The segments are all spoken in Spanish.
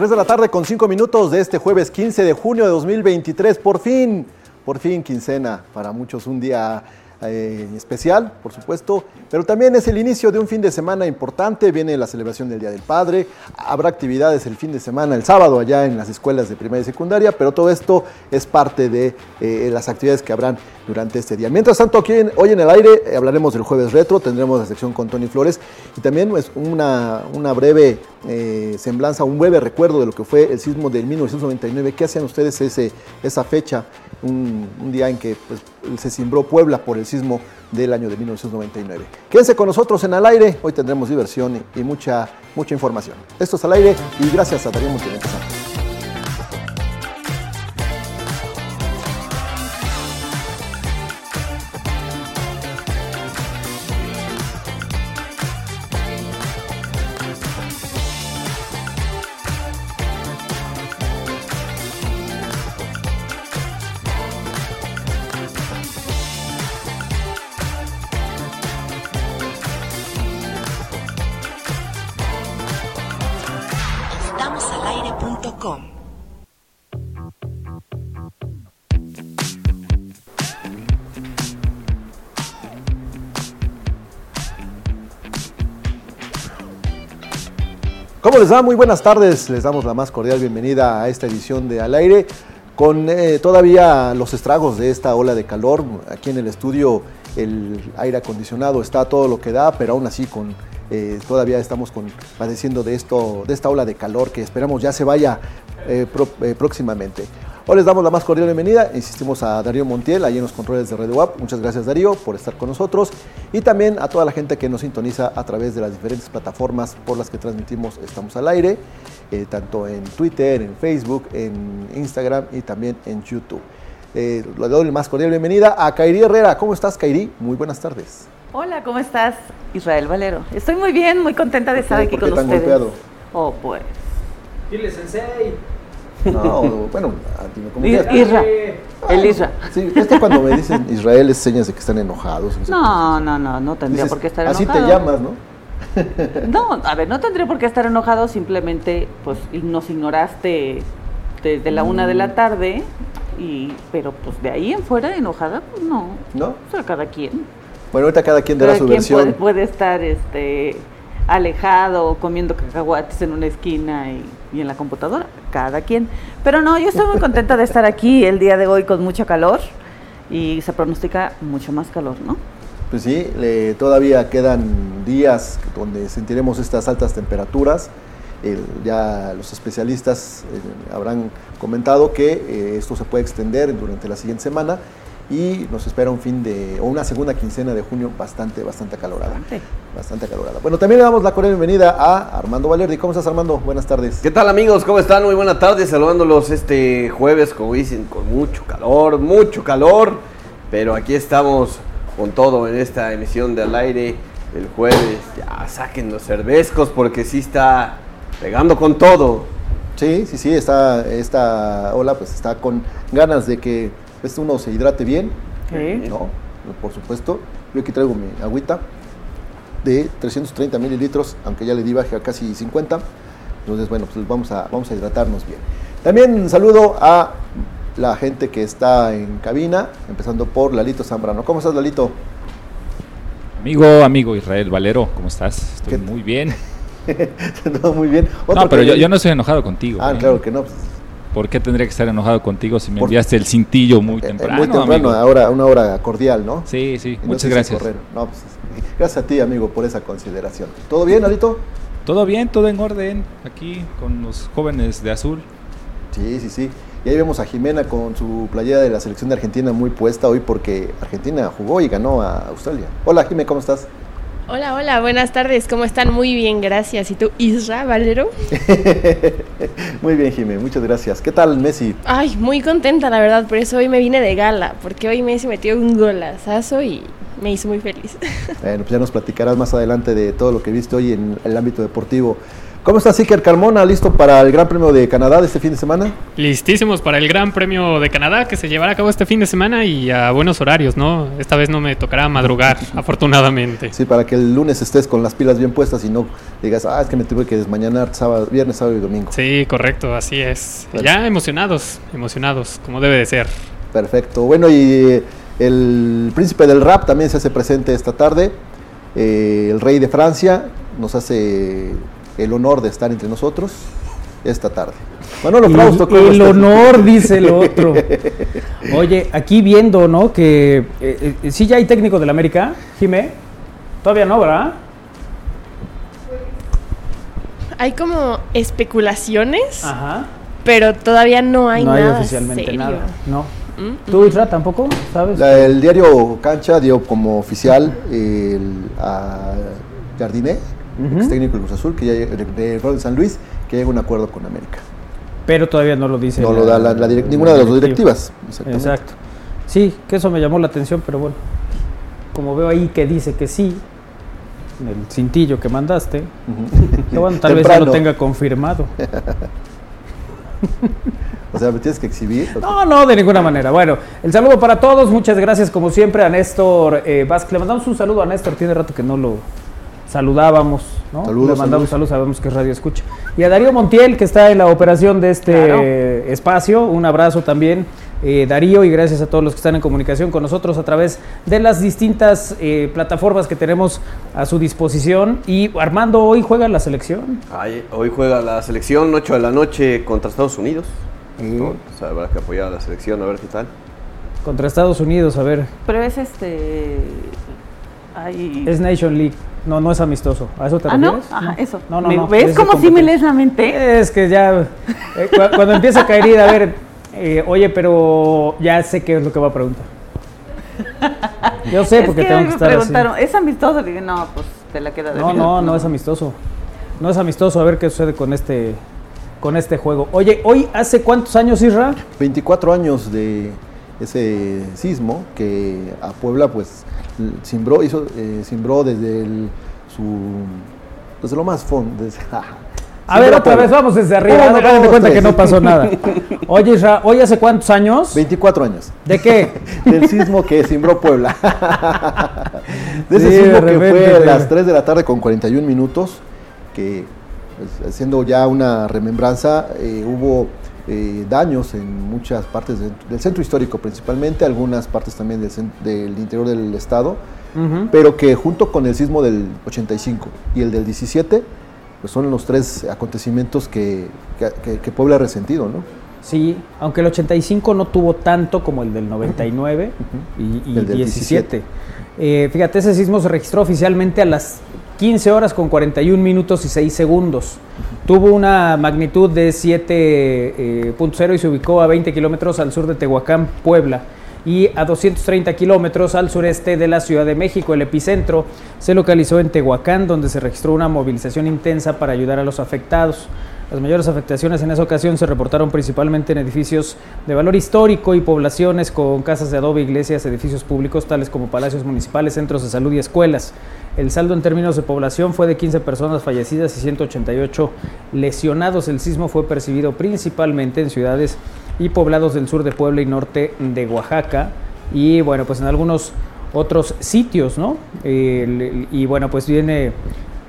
3 de la tarde con 5 minutos de este jueves 15 de junio de 2023. Por fin, por fin quincena. Para muchos un día eh, especial, por supuesto, pero también es el inicio de un fin de semana importante. Viene la celebración del Día del Padre. Habrá actividades el fin de semana, el sábado, allá en las escuelas de primaria y secundaria, pero todo esto es parte de eh, las actividades que habrán durante este día. Mientras tanto, aquí hoy en el aire eh, hablaremos del jueves retro, tendremos la sección con Tony Flores y también pues, una, una breve eh, semblanza, un breve recuerdo de lo que fue el sismo del 1999. ¿Qué hacían ustedes ese, esa fecha, un, día en que pues, se cimbró Puebla por el del año de 1999? Quédense con nosotros en Al Aire, hoy tendremos diversión y, mucha, mucha información. Esto es Al Aire y gracias a Darío Montenegro. Va? Muy buenas tardes. Les damos la más cordial bienvenida a esta edición de Al Aire con eh, todavía los estragos de esta ola de calor. Aquí en el estudio el aire acondicionado está todo lo que da, pero aún así con, eh, todavía estamos con, padeciendo de, esto, de esta ola de calor que esperamos ya se vaya eh, próximamente. Hoy les damos la más cordial bienvenida. Insistimos a Darío Montiel, ahí en los controles de Radio WAP. Muchas gracias, Darío, por estar con nosotros. Y también a toda la gente que nos sintoniza a través de las diferentes plataformas por las que transmitimos Estamos al Aire, eh, tanto en Twitter, en Facebook, en Instagram y también en YouTube. Eh, le doy la más cordial bienvenida a Kairi Herrera. ¿Cómo estás, Kairi? Muy buenas tardes. Hola, ¿cómo estás, Israel Valero? Estoy muy bien, muy contenta de estar aquí con tan ustedes. Golpeado? Oh, pues. Dile, sensei. No, bueno, como Isra. El Isra. Sí, es que cuando me dicen Israel es señas de que están enojados. No, no, no, no tendría por qué estar enojado. Así te llamas, ¿no? No, a ver, no tendría por qué estar enojado, simplemente pues nos ignoraste desde la una de la mm. tarde, y pero pues de ahí en fuera enojada, pues no. ¿No? O sea, cada quien. Bueno, ahorita cada quien dará su versión. Puede, puede estar este alejado, comiendo cacahuates en una esquina y, en la computadora, cada quien. Pero no, yo estoy muy contenta de estar aquí el día de hoy con mucho calor y se pronostica mucho más calor, ¿no? Pues sí, todavía quedan días donde sentiremos estas altas temperaturas. ya los especialistas eh, habrán comentado que eh, esto se puede extender durante la siguiente semana y nos espera un fin de, o una segunda quincena de junio bastante, bastante acalorada. Bastante. acalorada. Bueno, también le damos la cordial bienvenida a Armando Valerdi. ¿Cómo estás, Armando? Buenas tardes. ¿Qué tal, amigos? ¿Cómo están? Muy buenas tardes. Saludándolos este jueves, como dicen, con mucho calor, mucho calor. Pero aquí estamos con todo en esta emisión de Al Aire el jueves. Ya saquen los cervezcos porque sí está pegando con todo. Sí, sí, sí, está, esta ola pues está con ganas de que pues uno se hidrate bien, ¿no? Por supuesto. Yo aquí traigo mi agüita de 330 mililitros, aunque ya le di baje a casi 50. Entonces, bueno, pues vamos a, vamos a hidratarnos bien. También saludo a la gente que está en cabina, empezando por Lalito Zambrano. ¿Cómo estás, Lalito? Amigo, amigo Israel Valero, ¿cómo estás? Estoy muy bien. Todo muy bien. no, pero yo, yo, no estoy enojado contigo. Ah, ¿eh? claro que no. Pues, ¿Por qué tendría que estar enojado contigo si me enviaste el cintillo muy eh, eh, temprano? muy temprano, ahora una hora cordial, ¿no? Sí, sí, muchas gracias. No, pues, gracias a ti, amigo, por esa consideración. ¿Todo bien, Alito? Todo bien, todo en orden, aquí con los jóvenes de azul. Sí, sí, sí. Y ahí vemos a Jimena con su playera de la selección de Argentina muy puesta hoy porque Argentina jugó y ganó a Australia. Hola, Jimena, ¿cómo estás? Hola, hola, buenas tardes, ¿cómo están? Muy bien, gracias. ¿Y tú, Isra Valero? muy bien, Jimé, muchas gracias. ¿Qué tal, Messi? Ay, muy contenta, la verdad, por eso hoy me vine de gala, porque hoy Messi metió un golazazo y me hizo muy feliz. bueno, pues ya nos platicarás más adelante de todo lo que viste hoy en el ámbito deportivo. ¿Cómo está Siker Carmona? ¿Listo para el Gran Premio de Canadá de este fin de semana? Listísimos para el Gran Premio de Canadá que se llevará a cabo este fin de semana y a buenos horarios, ¿no? Esta vez no me tocará madrugar, afortunadamente. Sí, para que el lunes estés con las pilas bien puestas y no digas, ah, es que me tuve que desmañanar sábado, viernes, sábado y domingo. Sí, correcto, así es. Ya emocionados, emocionados, como debe de ser. Perfecto. Bueno, y eh, el príncipe del rap también se hace presente esta tarde. Eh, el rey de Francia nos hace el honor de estar entre nosotros esta tarde. Manolo Frausto, ¿cómo El honor, dice el otro. Oye, aquí viendo, ¿no? Que eh, eh, sí ya hay técnico del América, Jimé. Todavía no, ¿verdad? Hay como especulaciones, Ajá. pero todavía no hay no nada. No hay oficialmente nada, no. Mm, ¿Tú, Isra, tampoco? ¿Sabes? el diario Cancha dio como oficial el, a Jardiné ex técnico del Cruz Azul, que ya de, de San Luis, que llega a un acuerdo con América. Pero todavía no lo dice. No lo da la, ninguna de las dos directivas. Exacto. Sí, que eso me llamó la atención, pero bueno, como veo ahí que dice que sí, el cintillo que mandaste, bueno, tal vez ya lo tenga confirmado. o sea, me tienes que exhibir. No, no, de ninguna manera. Bueno, el saludo para todos. Muchas gracias, como siempre, a Néstor eh, Vázquez. Le mandamos un saludo a Néstor. Tiene rato que no lo, saludábamos, ¿no? Saludos, Le mandamos saludos. sabemos que es Radio Escucha. Y a Darío Montiel, que está en la operación de este espacio, un abrazo también. Eh, Darío y gracias a todos los que están en comunicación con nosotros a través de las distintas eh, plataformas que tenemos a su disposición. Y Armando, hoy juega la selección. hoy juega la selección, 8 de la noche contra Estados Unidos. o habrá que apoyar a la selección, a ver qué tal. Contra Estados Unidos, a ver. Pero es este. Es Nation League. No, no es amistoso. ¿A eso te ¿Ah, no? Ajá, eso. No, no, ¿Ves como si me lees la mente? Es que ya, eh, cuando empieza a caer, a ver, eh, oye, pero ya sé qué es lo que va a preguntar. Yo sé porque tengo que estar preguntaron, ¿es amistoso? dije, no, pues te la queda de No, no, no es amistoso. No es amistoso. A ver qué sucede con este, con este juego. Oye, ¿hoy hace cuántos años, Isra? 24 años de ese sismo que a Puebla, pues, Simbró, hizo, eh, desde el, su, desde lo más fondo. a ver, otra vez, vamos desde arriba. Uno, cuenta que no pasó nada. Oye, ¿hoy hace cuántos años? 24 años. ¿De qué? Del sismo que simbró Puebla. de ese sismo que fue a las 3 de la tarde con 41 minutos, que pues, haciendo ya una remembranza, eh, hubo eh, daños en muchas partes del centro histórico principalmente, algunas partes también del, interior del estado, pero que junto con el sismo del 85 y el del 17, pues son los tres acontecimientos que, que, Puebla ha resentido, ¿no? Sí, aunque el 85 no tuvo tanto como el del 99 y, el 17. Eh, fíjate, ese sismo se registró oficialmente a las 15 horas con 41 minutos y 6 segundos. Tuvo una magnitud de 7.0 eh, y se ubicó a 20 kilómetros al sur de Tehuacán, Puebla, y a 230 kilómetros al sureste de la Ciudad de México. El epicentro se localizó en Tehuacán, donde se registró una movilización intensa para ayudar a los afectados. Las mayores afectaciones en esa ocasión se reportaron principalmente en edificios de valor histórico y poblaciones con casas de adobe, iglesias, edificios públicos tales como palacios municipales, centros de salud y escuelas. El saldo en términos de población fue de 15 personas fallecidas y 188 lesionados. El sismo fue percibido principalmente en ciudades y poblados del sur de Puebla y norte de Oaxaca y bueno, pues en algunos otros sitios, ¿no? y bueno, pues viene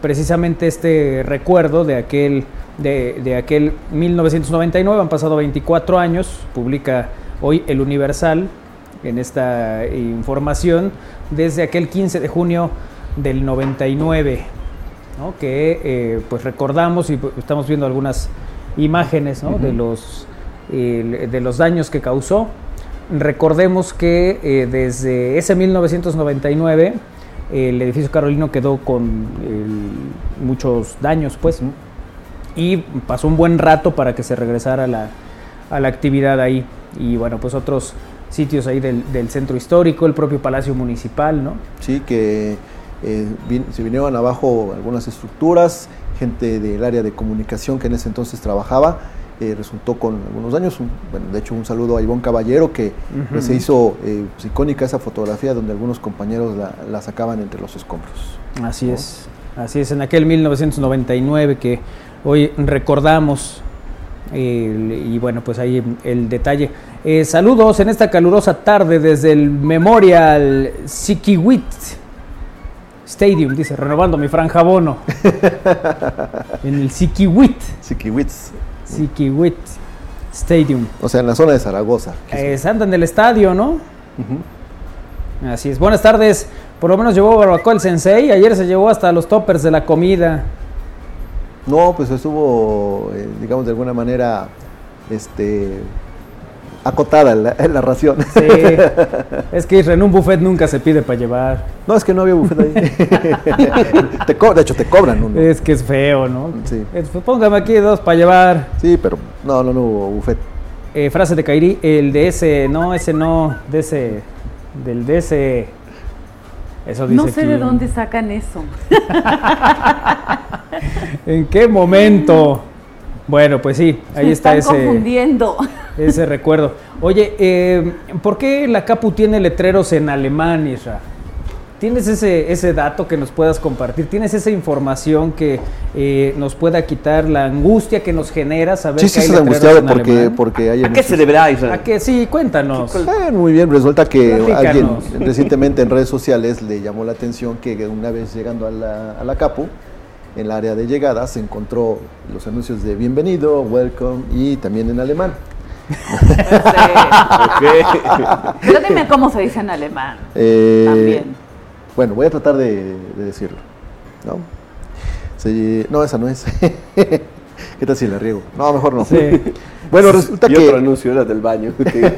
precisamente este recuerdo de aquel de, aquel 1999, han pasado 24 años, publica hoy el Universal en esta información, desde aquel 15 de junio del 99, que eh, pues recordamos y estamos viendo algunas imágenes de, los, de los daños que causó. Recordemos que eh, desde ese 1999 el edificio carolino quedó con muchos daños, pues y pasó un buen rato para que se regresara la, a la actividad ahí. Y bueno, pues otros sitios ahí del, centro histórico, el propio Palacio Municipal, ¿no? Sí, que eh, se vinieron abajo algunas estructuras, gente del área de comunicación que en ese entonces trabajaba, eh, resultó con algunos daños. bueno, de hecho, un saludo a Ivonne Caballero, que se hizo eh, pues, icónica esa fotografía donde algunos compañeros la, sacaban entre los escombros. Así es, así es, en aquel 1999 que hoy recordamos. y bueno, pues ahí el detalle. Saludos en esta calurosa tarde desde el Memorial Sikiwit Stadium, dice, renovando mi franja bono. en el Sikiwit, Sikiwitz. Sikiwit Stadium. O sea, en la zona de Zaragoza. Eh, se anda en el estadio, ¿no? Así es. Buenas tardes. Por lo menos llevó barbacoa el sensei. Ayer se llevó hasta los toppers de la comida. No, pues estuvo, eh, digamos, de alguna manera, este, acotada la, la ración. Sí. es que en un buffet nunca se pide para llevar. No, es que no había buffet ahí. Te co- de hecho, te cobran uno. Es que es feo, ¿no? Sí. Es, pues, póngame aquí dos para llevar. Sí, pero no, no, no hubo buffet. Eh, frase de Kairi, el de ese, no, ese no, de ese, del de ese. Eso dice No sé aquí. de dónde sacan eso. ¿En qué momento? Bueno, pues sí, ahí Me está están ese. confundiendo. Ese recuerdo. Oye, eh, ¿por qué la Capu tiene letreros en alemán, Isra? ¿Tienes ese, ese dato que nos puedas compartir? ¿Tienes esa información que eh, nos pueda quitar la angustia que nos genera saber Sí, que sí, hay letreros angustiado en porque, alemán? porque hay... ¿A qué se deberá, Israel? ¿A qué? Sí, cuéntanos. Eh, muy bien, resulta que Platícanos. alguien recientemente en redes sociales le llamó la atención que una vez llegando a la, a la Capu, en el área de llegada, se encontró los anuncios de bienvenido, welcome y también en alemán. Pero dime cómo se dice en alemán. Eh, También. Bueno, voy a tratar de, de decirlo. ¿no? No, esa no es. ¿Qué tal si la riego? No, mejor no. Sí. Bueno, resulta y que... otro anuncio era del baño.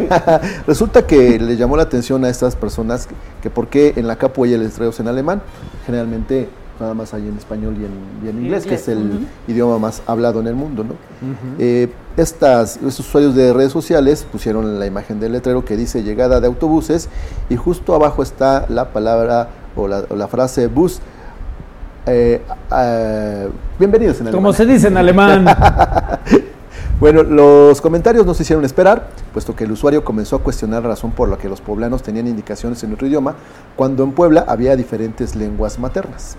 Resulta que le llamó la atención a estas personas que, que por qué en la capu hay letreros en alemán. Generalmente nada más hay en español y en, y en inglés, que es el idioma más hablado en el mundo. ¿no? Eh, estas, estos usuarios de redes sociales pusieron la imagen del letrero que dice llegada de autobuses y justo abajo está la palabra o la, o la frase bus. eh, eh, bienvenidos en Como alemán. se dice en alemán. Bueno, los comentarios no se hicieron esperar, puesto que el usuario comenzó a cuestionar la razón por la que los poblanos tenían indicaciones en otro idioma, cuando en Puebla había diferentes lenguas maternas.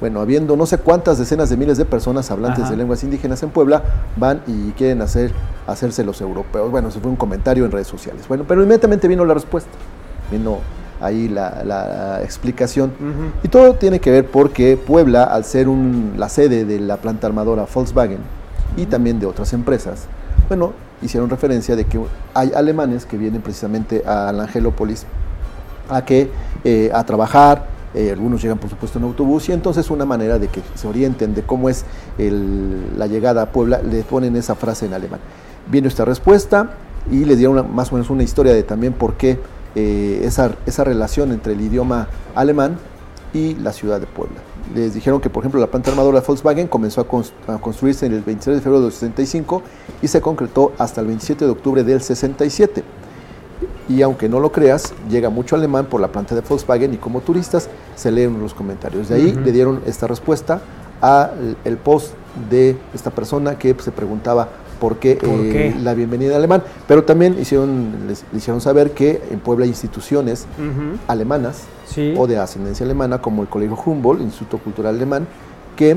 Bueno, habiendo no sé cuántas decenas de miles de personas hablantes Ajá. de lenguas indígenas en Puebla, van y quieren hacer, hacerse los europeos. Bueno, eso fue un comentario en redes sociales. Bueno, pero inmediatamente vino la respuesta, vino ahí la, la explicación. Y todo tiene que ver porque Puebla, al ser un- la sede de la planta armadora Volkswagen y también de otras empresas, bueno, hicieron referencia de que hay alemanes que vienen precisamente a Angelópolis a que eh, a trabajar, eh, algunos llegan por supuesto en autobús y entonces una manera de que se orienten de cómo es la llegada a Puebla, le ponen esa frase en alemán. Vino esta respuesta y le dieron más o menos una historia de también por qué eh, esa, relación entre el idioma alemán y la ciudad de Puebla. Les dijeron que, por ejemplo, la planta armadora Volkswagen comenzó a, a construirse en el 26 de febrero del 65 y se concretó hasta el 27 de octubre del 67 y aunque no lo creas, llega mucho alemán por la planta de Volkswagen y como turistas se leen los comentarios. De ahí le dieron esta respuesta al el post de esta persona que se preguntaba por qué, ¿Por eh, la bienvenida en alemán, pero también hicieron, les, le hicieron saber que en Puebla hay instituciones alemanas Sí. o de ascendencia alemana como el Colegio Humboldt, Instituto Cultural Alemán, que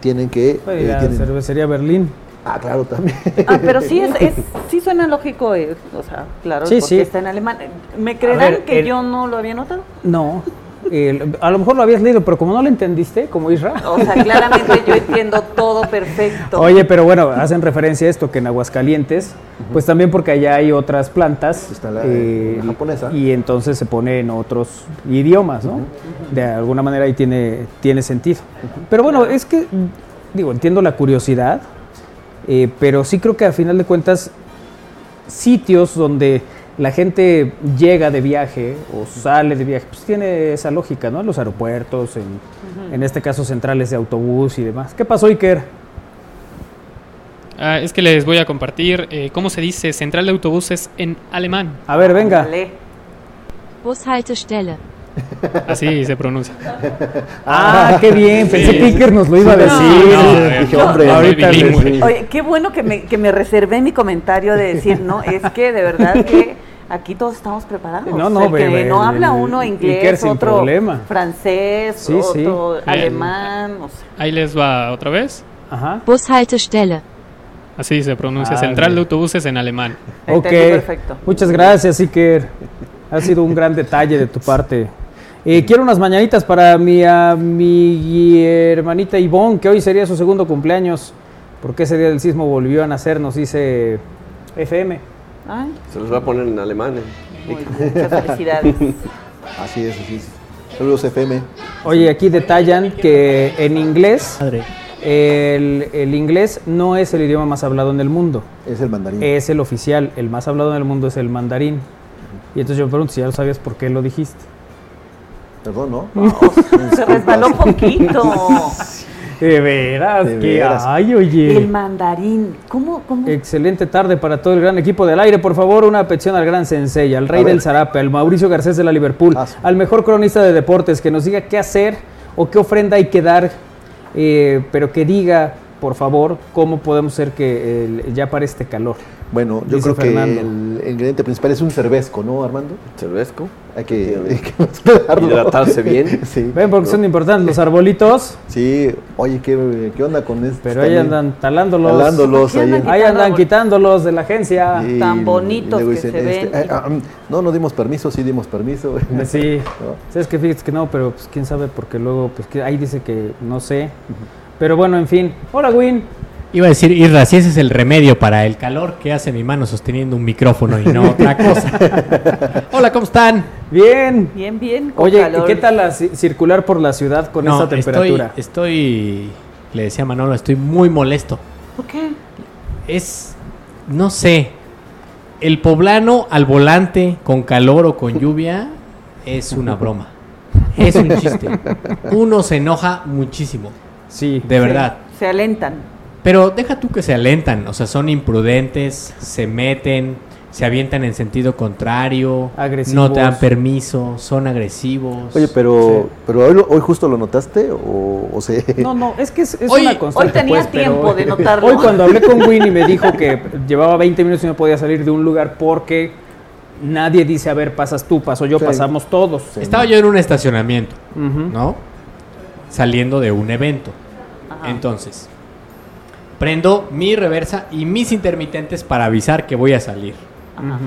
tienen que... Eh, la tienen- cervecería Berlín. Ah, claro, también. Ah, pero sí, es, es- sí suena lógico, eh, o sea, claro, Sí, porque sí. está en alemán. ¿Me creerán ver, que el- yo no lo había notado? No. el- a lo mejor lo habías leído, pero como no lo entendiste, como Isra. O sea, claramente yo entiendo todo perfecto. Oye, pero bueno, hacen referencia a esto que en Aguascalientes, pues también porque allá hay otras plantas Está la- eh, la japonesa. y entonces se pone en otros idiomas, ¿no? De alguna manera ahí tiene, tiene sentido. Pero bueno, es que, digo, entiendo la curiosidad, eh, pero sí creo que a final de cuentas, sitios donde la gente llega de viaje o sale de viaje, pues tiene esa lógica, ¿no? En los aeropuertos, en, en este caso centrales de autobús y demás. ¿Qué pasó, Iker? Ah, es que les voy a compartir eh, cómo se dice central de autobuses en alemán. A ver, venga. Bushaltestelle. Así se pronuncia. Ah, qué bien. Pensé Sí. que Iker nos lo iba a No, decir. no, Dije, no, hombre, no, ahorita. Oye, qué bueno que me, que me reservé mi comentario de decir, no, es que de verdad que aquí todos estamos preparados. No, no, El que no habla uno Iker inglés, sin otro problema. francés, Sí, sí. otro alemán, o sea, Ahí les va otra vez. Ajá. Bushaltestelle. Así se pronuncia, Ah, Central de. Autobuses en alemán. Ok. Perfecto. Muchas gracias, Iker. Ha sido un gran detalle de tu parte. Eh, quiero unas mañanitas para mi, a- mi hermanita Ivonne, que hoy sería su segundo cumpleaños, porque ese día del sismo volvió a nacer, nos dice FM. Ay, Se los va a poner en alemán. eh. muy muchas felicidades. Así es, así es. Saludos FM. Oye, aquí detallan que en inglés, el, el inglés no es el idioma más hablado en el mundo, Es el mandarín. es el oficial, el más hablado en el mundo es el mandarín. Y entonces yo me pregunto si ya lo sabías por qué lo dijiste. Perdón, ¿no? Se resbaló poquito. De veras, De que veras. ay, oye. El mandarín. ¿Cómo? cómo? Excelente tarde para todo el gran equipo del aire. Por favor, una petición al gran Sensei, al rey del Zarape, al Mauricio Garcés de la Liverpool, Ah, sí. al mejor cronista de deportes, que nos diga qué hacer o qué ofrenda hay que dar, eh, pero que diga, por favor, cómo podemos hacer que el- ya pare este calor. Bueno, yo Dice creo que Fernando. el ingrediente principal es un cervezco, ¿no, Armando? Cervezco. Hay que, hay que. Hidratarse bien. Sí. Ven, porque son importantes los arbolitos, Sí, oye, ¿qué, qué onda con esto? pero ahí andan talándolos. Talándolos ¿Qué ahí. andan Ahí andan quitándolos de la agencia. Sí, Tan bonitos que dicen, se ven. este, eh, ah, mm, no, no dimos permiso, sí dimos permiso. Sí, ¿No? sabes que fíjate que no, pero pues quién sabe, porque luego, pues que ahí dice que no sé. Pero bueno, en fin. Hola, Win. Iba a decir, Irra, si ese es el remedio para el calor, ¿qué hace mi mano sosteniendo un micrófono y no otra cosa? Hola, ¿cómo están? Bien. Bien, bien. con Oye, calor. ¿qué tal la ci- circular por la ciudad con No, esta temperatura? Estoy, estoy, le decía a Manolo, estoy muy molesto. ¿Por qué? Es, no sé, el poblano al volante con calor o con lluvia es una broma. Es un chiste. Uno se enoja muchísimo, Sí. de verdad. Se alentan. Pero deja tú que se alentan, o sea, son imprudentes, se meten, se avientan en sentido contrario, Agresivos. no te dan permiso, son agresivos. Oye, pero, pero hoy, lo- hoy justo lo notaste o, o se... No, no, es que es, es Hoy- una constante. hoy tenía pues, pero tiempo de notarlo. Hoy cuando hablé con Win y me dijo que llevaba 20 minutos y no podía salir de un lugar porque nadie dice, a ver, pasas tú, paso yo, Sí. pasamos todos. Estaba yo en un estacionamiento. ¿no? Saliendo de un evento. Ajá. Entonces, prendo mi reversa y mis intermitentes para avisar que voy a salir. Ajá.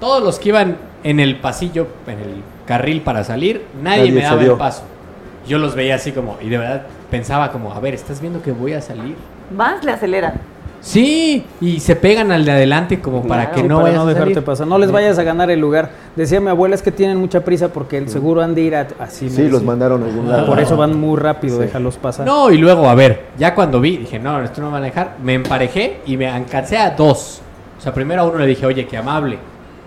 Todos los que iban en el pasillo, en el carril para salir, nadie, Nadie me daba salió. el paso. Yo los veía así como, y de verdad pensaba como, a ver, ¿estás viendo que voy a salir? Más le aceleran. Sí, y se pegan al de adelante como para Claro. que no para no a dejarte salir. pasar. No les vayas a ganar el lugar. Decía mi abuela, es que tienen mucha prisa porque el seguro han de ir a- así. me Sí, los mandaron a algún lado. Por eso van muy rápido, Sí. déjalos pasar. No, y luego, a ver, ya cuando vi, dije, no, esto no va a dejar. Me emparejé y me alcancé a dos. O sea, primero a uno le dije, oye, qué amable.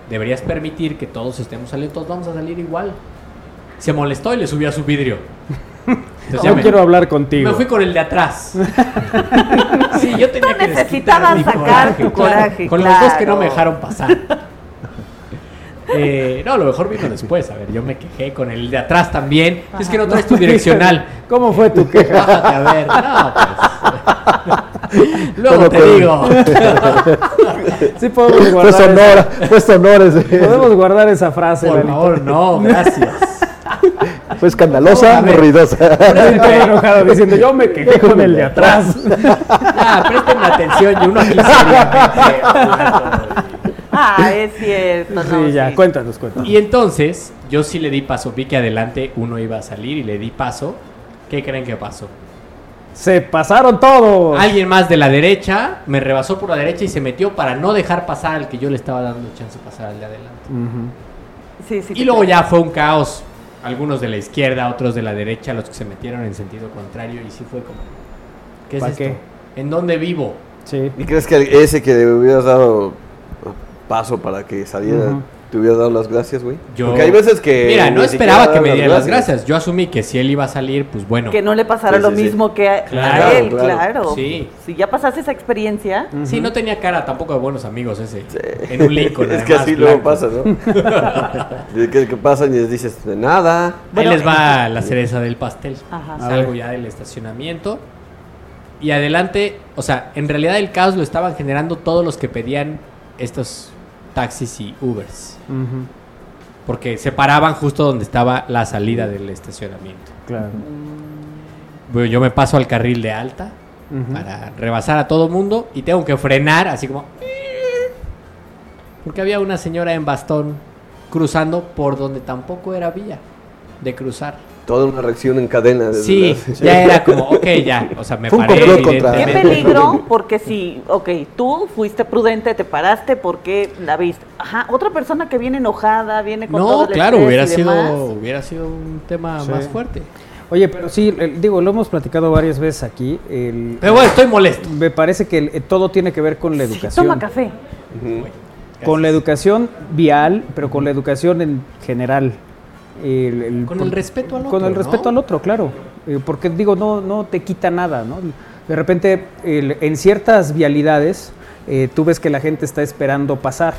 Deberías permitir que todos estemos saliendo, todos vamos a salir igual. Se molestó y le subió a su vidrio. Entonces no me, quiero hablar contigo. me fui con el de atrás. sí, yo tenía Tú que necesitabas mi sacar tu coraje, Con los dos que no me dejaron pasar. Eh, no, a lo mejor vino después. A ver, yo me quejé con el de atrás también. Es que no traes tu direccional. ¿Cómo fue tu queja? Bájate a ver. No, pues. Luego te con- digo. sí podemos Fue guardar, sonora, fue sonora ese. esa, podemos guardar esa frase. Por favor, no, gracias. Fue escandalosa, A ver. ruidosa. Estoy todo enojado diciendo, yo me quejé con el de atrás. Ah, presten atención y uno aquí seriamente. Ah, es cierto. No, sí, ya, sí. cuéntanos, cuéntanos. Y entonces, yo sí le di paso. Vi que adelante uno iba a salir y le di paso. ¿Qué creen que pasó? Se pasaron todos. Alguien más de la derecha me rebasó por la derecha y se metió para no dejar pasar al que yo le estaba dando chance de pasar al de adelante. Sí, sí, Y luego creo. ya fue un caos. Algunos de la izquierda, otros de la derecha, los que se metieron en sentido contrario. Y sí fue como. ¿Qué es ¿Pa' esto? qué? ¿En dónde vivo? Sí. ¿Y crees que ese que le hubieras dado paso para que saliera, Ujú. Te hubieras dado las gracias, güey? Yo- Porque hay veces que. Mira, no esperaba que me diera las gracias. Yo asumí que si él iba a salir, pues bueno. Que no le pasara Sí, lo sí, sí. mismo que a, Claro, a él, claro. claro. Sí. Si ya pasaste esa experiencia, Sí, no tenía cara tampoco de buenos amigos ese. En un Lincoln. es que además, así luego pasa, ¿no? De que, que pasan y les dices de nada. Ahí les va la cereza del pastel. Ajá. Salgo ya del estacionamiento. Y adelante, o sea, en realidad el caos lo estaban generando todos los que pedían estos taxis y Ubers. Porque se paraban justo donde estaba la salida del estacionamiento. Claro. Bueno, yo me paso al carril de alta para rebasar a todo mundo y tengo que frenar así como... Porque había una señora en bastón cruzando por donde tampoco era vía de cruzar. Toda una reacción en cadena. desde Sí, ya era como, ok, ya, o sea, me Fue un paré complot contra- Qué peligro, porque si, ok, tú fuiste prudente, te paraste porque la viste. Ajá, otra persona que viene enojada, viene con todo No, el claro, hubiera y sido, demás. hubiera sido un tema Sí. más fuerte. Oye, pero sí, el- digo, lo hemos platicado varias veces aquí. el- Pero bueno, estoy molesto. me parece que el- eh, todo tiene que ver con la Sí, educación. toma café. Con la educación vial, pero con la educación en general. El- el- Con por- el respeto al Con otro, el ¿no? respeto al otro, claro. Eh, porque digo, no, no te quita nada, ¿no? De repente, el- en ciertas vialidades, eh, tú ves que la gente está esperando pasar.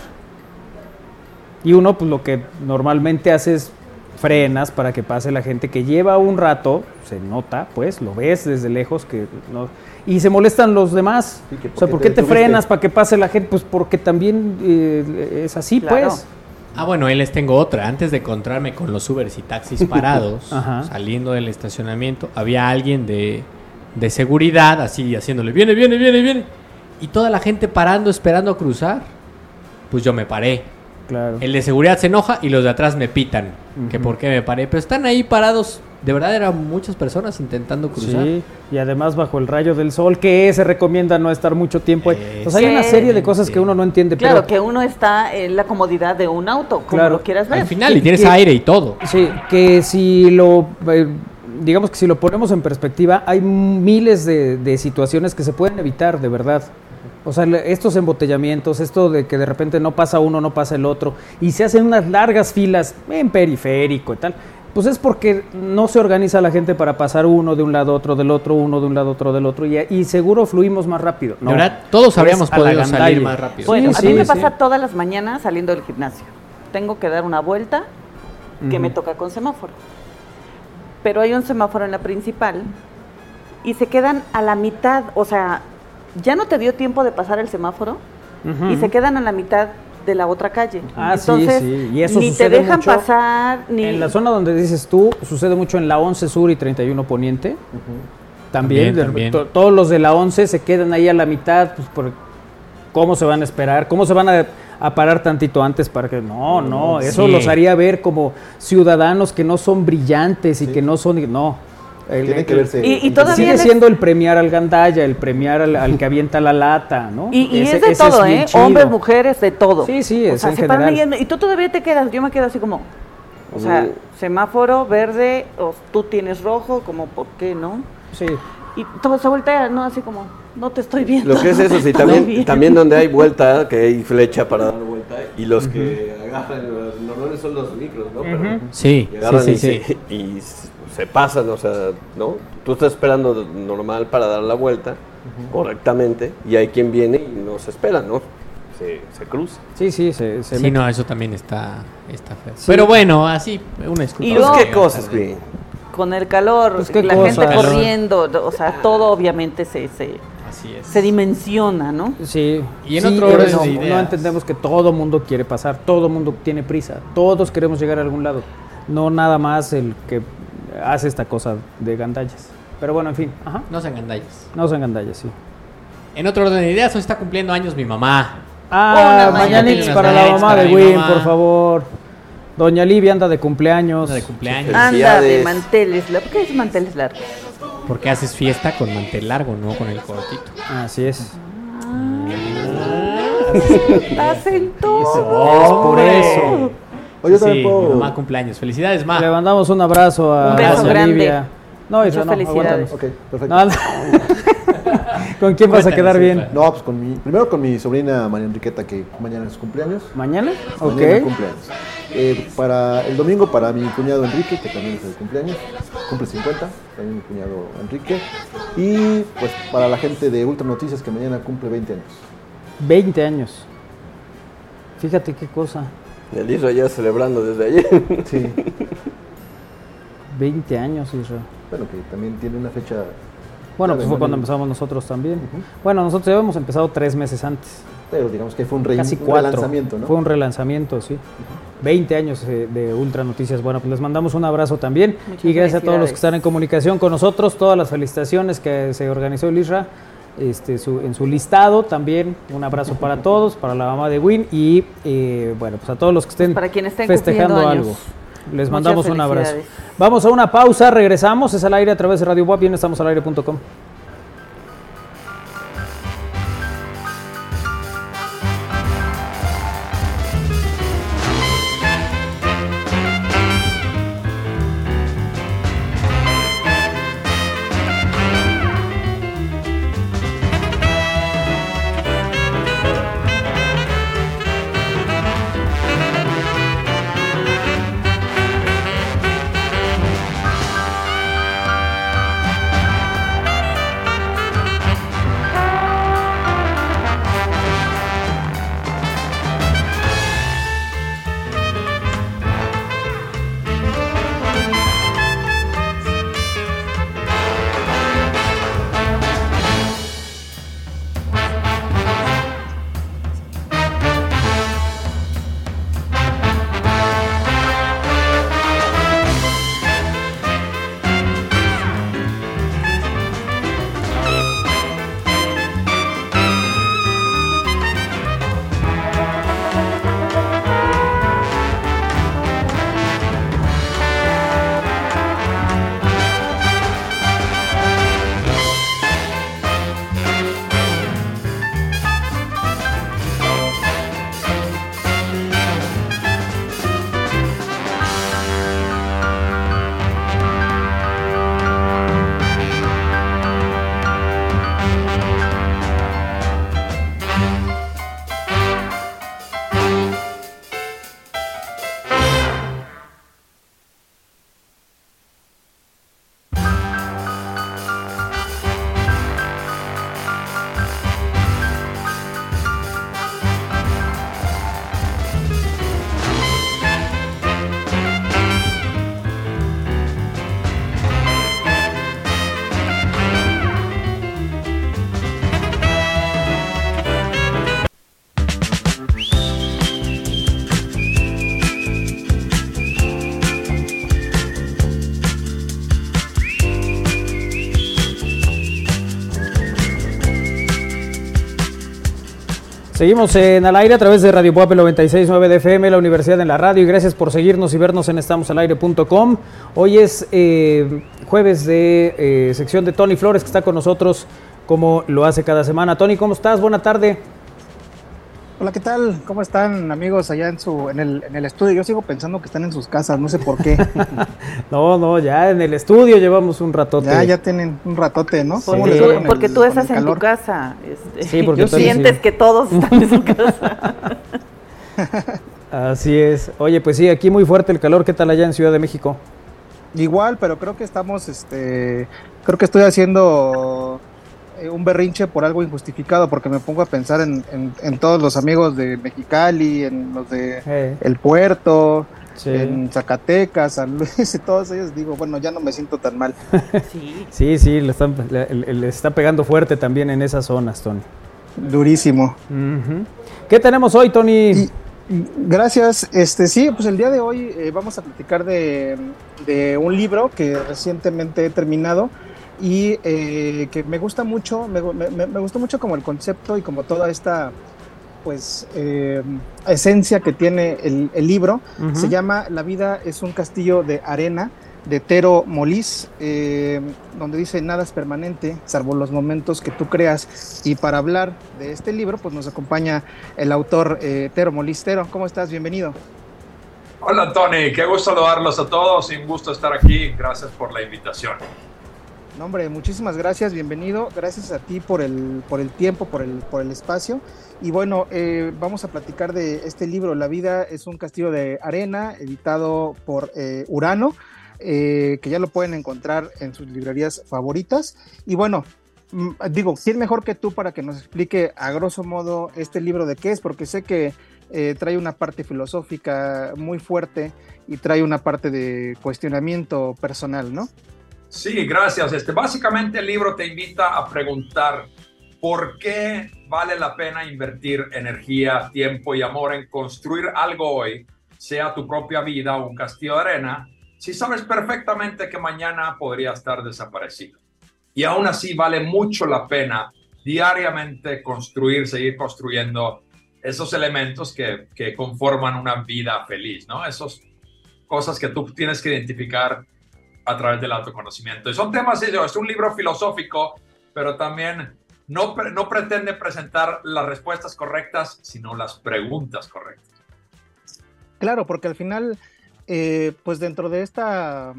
Y uno, pues lo que normalmente hace es frenas para que pase la gente que lleva un rato, se nota, pues, lo ves desde lejos que no, y se molestan los demás. Sí, que o sea, porque ¿por qué te frenas para que pase la gente? Pues porque también eh, es así, Claro. pues. Ah, bueno, ahí les tengo otra. Antes de encontrarme con los Ubers y taxis parados, saliendo del estacionamiento, había alguien de, de seguridad así haciéndole, viene, viene, viene, viene. Y toda la gente parando, esperando a cruzar. Pues yo me paré. Claro. El de seguridad se enoja y los de atrás me pitan. Que por qué me paré. Pero están ahí parados. De verdad eran muchas personas intentando cruzar. Sí, y además bajo el rayo del sol, que se recomienda no estar mucho tiempo ahí. O sea, hay una serie de cosas que uno no entiende. Claro, pero, que uno está en la comodidad de un auto, como Claro. lo quieras ver. Al final, y Que- tienes que- aire y todo. Sí, que si lo, eh, digamos que si lo ponemos en perspectiva, hay miles de, de situaciones que se pueden evitar, de verdad. O sea, estos embotellamientos, esto de que de repente no pasa uno, no pasa el otro, y se hacen unas largas filas en periférico y tal, pues es porque no se organiza la gente para pasar uno de un lado, otro del otro, uno de un lado, otro del otro, y, y seguro fluimos más rápido. De No, verdad, todos es habríamos podido salir más rápido. Bueno, Sí, a mí sí, me sí. pasa todas las mañanas saliendo del gimnasio. Tengo que dar una vuelta que me toca con semáforo. Pero hay un semáforo en la principal y se quedan a la mitad, o sea, ya no te dio tiempo de pasar el semáforo y se quedan a la mitad de la otra calle. Ah, sí, Entonces, sí, y eso ni te dejan mucho pasar, ni... En la zona donde dices tú, sucede mucho en la 11 Sur y 31 Poniente. También, También, de- también. to- todos los de la 11 se quedan ahí a la mitad, pues por cómo se van a esperar, cómo se van a, a parar tantito antes para que no, no, eso Sí. los haría ver como ciudadanos que no son brillantes y que no son no. El- Tiene que verse. Y- y todavía Sigue les- siendo el premiar al gandalla, el premiar al, al que avienta la lata, ¿no? Y, y Ese- es de todo, ¿eh? chido. Hombres, mujeres, de todo. Sí, sí, O es sea, en se general. y tú todavía te quedas, yo me quedo así como, o sea, semáforo verde, o tú tienes rojo, como, ¿por qué no? Sí. Y todo se voltea, ¿no? Así como, no te estoy viendo. Lo que es eso, sí, también, bien. también donde hay vuelta, que hay flecha para dar vuelta, y los que agarran, los normales son los micros, ¿no? Pero. Sí, y agarran sí, y, sí, y s- se pasan, o sea, ¿no? Tú estás esperando normal para dar la vuelta correctamente, y hay quien viene y no se espera, ¿no? Se, se cruza. Sí, sí, se, se Sí, mete. no, eso también está, está feo. Pero bueno, así, una disculpa. Y luego- ¿Qué cosas, güey? Con el calor, Pues, qué la cosa. gente Calor. corriendo, o sea, todo obviamente se, se, Así es. se dimensiona, ¿no? Sí. Y en Sí, otro orden no, no entendemos que todo mundo quiere pasar, todo mundo tiene prisa, todos queremos llegar a algún lado, no nada más el que hace esta cosa de gandallas. Pero bueno, en fin, ajá. No sean gandallas. No sean gandallas, sí. En otro orden de ideas, hoy está cumpliendo años mi mamá. Ah, mañanitas mañanita. para la mamá para de Win, por favor. Doña Livia anda de cumpleaños. Anda de cumpleaños. Anda de manteles largos. ¿Por qué es manteles largos? Porque haces fiesta con mantel largo, no con el cortito. Así es. Hacen todo. Es por eso. Yo Sí, también mi puedo. mamá cumpleaños. Felicidades, ma. Le mandamos un abrazo a Un beso grande. Livia. No, Isra, no, felicidades. aguántanos. Ok, perfecto. No, no. ¿Con quién vas a quedar bien? No, pues con mi, primero con mi sobrina María Enriqueta, que mañana es su cumpleaños. ¿Mañana? Ok. Mañana cumpleaños. Eh, para el domingo para mi cuñado Enrique, que también es el cumpleaños, cumple 50, también mi cuñado Enrique. Y pues para la gente de Ultra Noticias, que mañana cumple 20 años. 20 años. Fíjate qué cosa. El Isra ya celebrando desde ayer. Sí. 20 años, Isra. bueno, que también tiene una fecha. Bueno, pues fue cuando empezamos nosotros también. Bueno, nosotros ya habíamos empezado tres meses antes. Pero digamos que fue un, re- Casi un cuatro. relanzamiento, ¿no? Fue un relanzamiento, sí. 20 años eh, de Ultra Noticias. Bueno, pues les mandamos un abrazo también Muchas y gracias a todos los que están en comunicación con nosotros, todas las felicitaciones que se organizó el ISRA este, su- en su listado también. Un abrazo para todos, para la mamá de Win y eh, bueno, pues a todos los que estén Para estén festejando algo. años. Les Muchas mandamos un abrazo. Vamos a una pausa, regresamos, es al aire a través de Radio Wap, bien estamos al aire.com. Seguimos en al aire a través de Radio Puebla 969 de FM, la Universidad en la Radio, y gracias por seguirnos y vernos en estamosalaire.com. Hoy es eh, jueves de eh, sección de Tony Flores, que está con nosotros como lo hace cada semana. Tony, ¿cómo estás? Buena tarde. Hola, ¿qué tal? ¿Cómo están amigos allá en su en el, en el estudio? Yo sigo pensando que están en sus casas, no sé por qué. No, no, ya en el estudio llevamos un ratote. ya, ya tienen un ratote, ¿no? ¿Cómo Porque, les tú, va con porque el- tú con estás en tu casa. este, Sí, porque tú sientes sí. que todos están en su casa. Así es. Oye, pues sí, aquí muy fuerte el calor. ¿Qué tal allá en Ciudad de México? Igual, pero creo que estamos, este, creo que estoy haciendo un berrinche por algo injustificado, porque me pongo a pensar en, en- en todos los amigos de Mexicali, en los de Eh, El Puerto, sí. en Zacatecas, San Luis y todos ellos. Digo, bueno, ya no me siento tan mal. Sí. Sí, sí, le, están, le, le- le está pegando fuerte también en esas zonas, Tony. Durísimo. ¿Qué tenemos hoy, Tony? Y- Gracias. Este sí, pues el día de hoy eh, vamos a platicar de, de un libro que recientemente he terminado y eh, que me gusta mucho, me, me- gustó mucho como el concepto y como toda esta pues eh, esencia que tiene el, el libro. Se llama La vida es un castillo de arena de Tero Molís, eh, donde dice nada es permanente, salvo los momentos que tú creas. Y para hablar de este libro, pues nos acompaña el autor eh, Tero Molís. Tero, ¿cómo estás? Bienvenido. Hola Tony, qué gusto saludarlos a todos y un gusto estar aquí. Gracias por la invitación. No, hombre, muchísimas gracias, bienvenido. Gracias a ti por el, por el tiempo, por el, por el espacio. Y bueno, eh, vamos a platicar de este libro, La vida es un castillo de arena, editado por eh, Urano, eh, que ya lo pueden encontrar en sus librerías favoritas. Y bueno, mm, digo, ¿quién mejor que tú para que nos explique a grosso modo este libro de qué es? Porque sé que eh, trae una parte filosófica muy fuerte y trae una parte de cuestionamiento personal, ¿no? Sí, gracias. Este, básicamente el libro te invita a preguntar por qué vale la pena invertir energía, tiempo y amor en construir algo hoy sea tu propia vida un castillo de arena si sabes perfectamente que mañana podría estar desaparecido? Y aún así vale mucho la pena diariamente construir, seguir construyendo esos elementos que, que conforman una vida feliz, ¿no? Esas cosas que tú tienes que identificar a través del autoconocimiento. Y son temas, es un libro filosófico, pero también no, no pretende presentar las respuestas correctas, sino las preguntas correctas. Claro, porque al final, eh, pues dentro de, esta,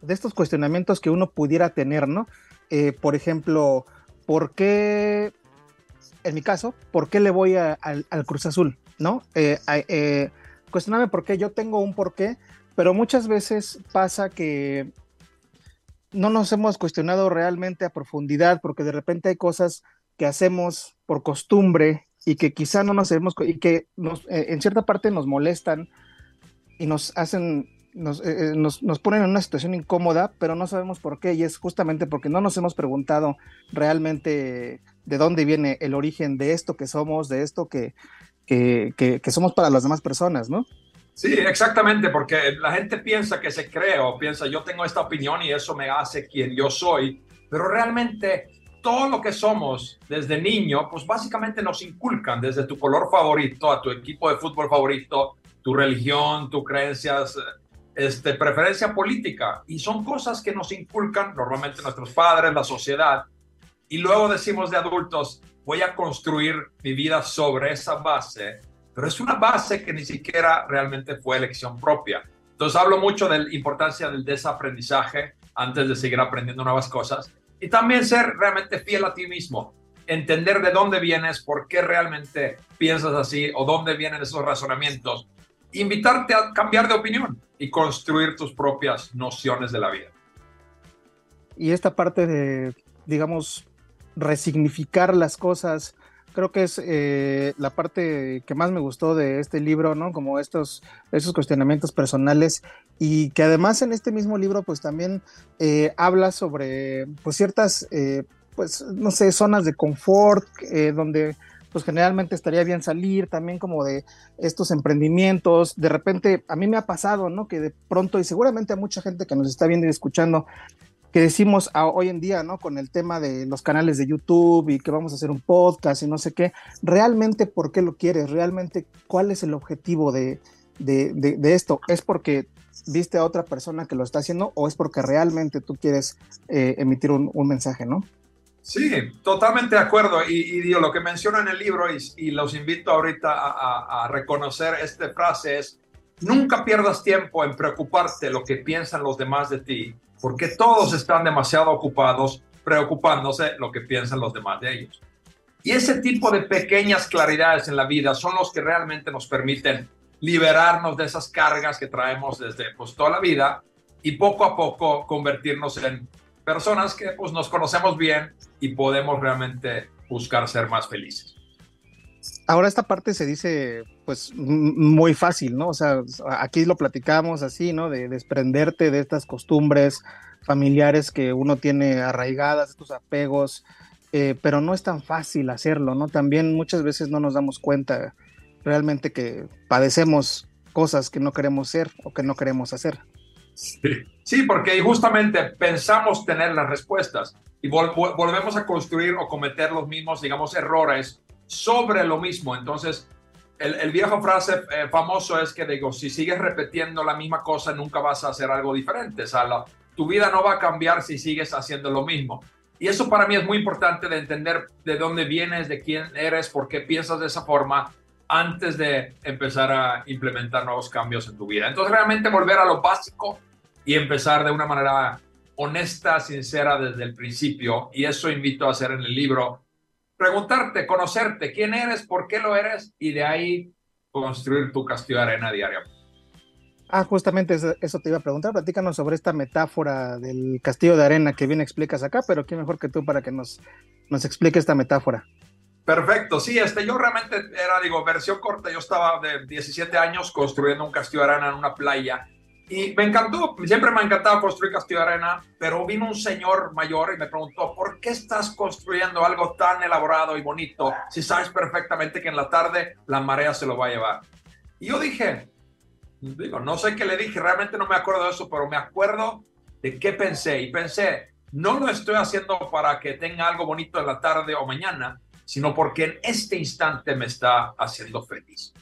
de estos cuestionamientos que uno pudiera tener, ¿no? Eh, por ejemplo, ¿por qué, en mi caso, por qué le voy al Cruz Azul? ¿No? Eh, eh, por qué, yo tengo un por qué, pero muchas veces pasa que no nos hemos cuestionado realmente a profundidad, porque de repente hay cosas que hacemos por costumbre y que quizá no nos hemos, y que nos, eh, en cierta parte nos molestan y nos hacen eh, eh, nos, nos, ponen en una situación incómoda, pero no sabemos por qué, y es justamente porque no nos hemos preguntado realmente de dónde viene el origen de esto que somos, de esto que, que, que, somos para las demás personas, ¿no? Sí, exactamente, porque la gente piensa que se cree o piensa yo tengo esta opinión y eso me hace quien yo soy, pero realmente todo lo que somos desde niño, pues básicamente nos inculcan desde tu color favorito a tu equipo de fútbol favorito, tu religión, tus creencias este, preferencia política y son cosas que nos inculcan normalmente nuestros padres, la sociedad, y luego decimos de adultos, voy a construir mi vida sobre esa base, pero es una base que ni siquiera realmente fue elección propia. Entonces hablo mucho de la importancia del desaprendizaje antes de seguir aprendiendo nuevas cosas y también ser realmente fiel a ti mismo, entender de dónde vienes, por qué realmente piensas así o dónde vienen esos razonamientos invitarte a cambiar de opinión y construir tus propias nociones de la vida. Y esta parte de, digamos, resignificar las cosas, creo que es eh, la parte que más me gustó de este libro, ¿no? Como estos, esos cuestionamientos personales y que además en este mismo libro pues también eh, habla sobre pues ciertas, eh, pues no sé, zonas de confort donde pues generalmente estaría bien salir también como de estos emprendimientos. De repente, a mí me ha pasado, ¿no? Que de pronto, y seguramente a mucha gente que nos está viendo y escuchando, que decimos hoy en día, ¿no? Con el tema de los canales de YouTube y que vamos a hacer un podcast y no sé qué, realmente por qué lo quieres, realmente cuál es el objetivo de, esto, es porque viste a otra persona que lo está haciendo o es porque realmente tú quieres eh, emitir un, un mensaje, ¿no? Sí, totalmente de acuerdo. Y, digo, lo que menciono en el libro, y, los invito ahorita a, reconocer esta frase, es, nunca pierdas tiempo en preocuparte lo que piensan los demás de ti, porque todos están demasiado ocupados preocupándose lo que piensan los demás de ellos. Y ese tipo de pequeñas claridades en la vida son los que realmente nos permiten liberarnos de esas cargas que traemos desde pues, toda la vida y poco a poco convertirnos en personas que pues nos conocemos bien y podemos realmente buscar ser más felices. Ahora esta parte se dice pues muy fácil, ¿no? O sea, aquí lo platicamos así, ¿no? De desprenderte de estas costumbres familiares que uno tiene arraigadas, estos apegos, eh, pero no es tan fácil hacerlo, ¿no? También muchas veces no nos damos cuenta realmente que padecemos cosas que no queremos ser o que no queremos hacer. Sí, porque justamente pensamos tener las respuestas y volvemos a construir o cometer los mismos, digamos, errores sobre lo mismo. Entonces, el, viejo frase eh, famoso es que digo, si sigues repitiendo la misma cosa, nunca vas a hacer algo diferente. O tu vida no va a cambiar si sigues haciendo lo mismo. Y eso para mí es muy importante de entender de dónde vienes, de quién eres, por qué piensas de esa forma antes de empezar a implementar nuevos cambios en tu vida. Entonces realmente volver a lo básico y empezar de una manera honesta, sincera desde el principio. Y eso invito a hacer en el libro. Preguntarte, conocerte, quién eres, por qué lo eres y de ahí construir tu castillo de arena diaria. Ah, justamente eso, te iba a preguntar. Platícanos sobre esta metáfora del castillo de arena que bien explicas acá, pero quién mejor que tú para que nos, nos explique esta metáfora. Perfecto, sí, este, yo realmente era, digo, versión corta, yo estaba de 17 años construyendo un castillo de arena en una playa y me encantó, siempre me ha encantado construir castillo arena, pero vino un señor mayor y me preguntó, ¿por qué estás construyendo algo tan elaborado y bonito si sabes perfectamente que en la tarde la marea se lo va a llevar? Y yo dije, digo, no sé qué le dije, realmente no me acuerdo de eso, pero me acuerdo de qué pensé y pensé, no lo estoy haciendo para que tenga algo bonito en la tarde o mañana, sino porque en este instante me está haciendo feliz.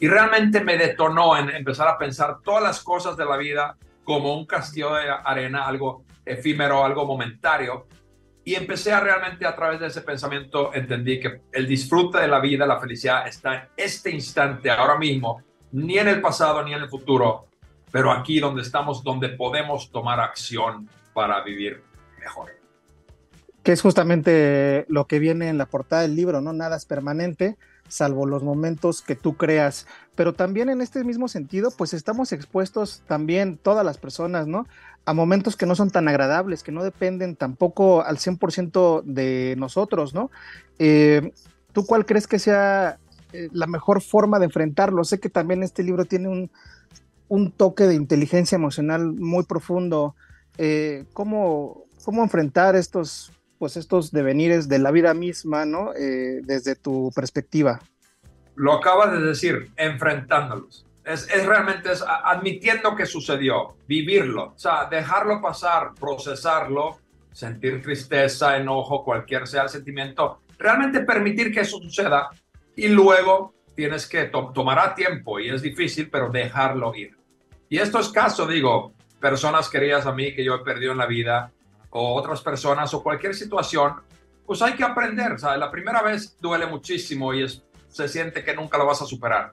Y realmente me detonó en empezar a pensar todas las cosas de la vida como un castillo de arena, algo efímero, algo momentario. Y empecé a realmente a través de ese pensamiento entendí que el disfrute de la vida, la felicidad está en este instante, ahora mismo, ni en el pasado ni en el futuro, pero aquí donde estamos, donde podemos tomar acción para vivir mejor. Que es justamente lo que viene en la portada del libro, ¿no? Nada es permanente, salvo los momentos que tú creas. Pero también en este mismo sentido, pues estamos expuestos también todas las personas, ¿no? A momentos que no son tan agradables, que no dependen tampoco al 100% de nosotros, ¿no? Eh, ¿Tú cuál crees que sea eh, la mejor forma de enfrentarlo? Sé que también este libro tiene un, toque de inteligencia emocional muy profundo. Eh, ¿cómo, ¿Cómo enfrentar estos, pues estos devenires de la vida misma, ¿no? Eh, desde tu perspectiva. Lo acabas de decir, enfrentándolos. Es, es, realmente es admitiendo que sucedió, vivirlo, o sea, dejarlo pasar, procesarlo, sentir tristeza, enojo, cualquier sea el sentimiento, realmente permitir que eso suceda y luego tienes que to tomará tiempo y es difícil, pero dejarlo ir. Y esto es caso, digo, personas queridas a mí que yo he perdido en la vida o otras personas o cualquier situación, pues hay que aprender. Sea, la primera vez duele muchísimo y se siente que nunca lo vas a superar.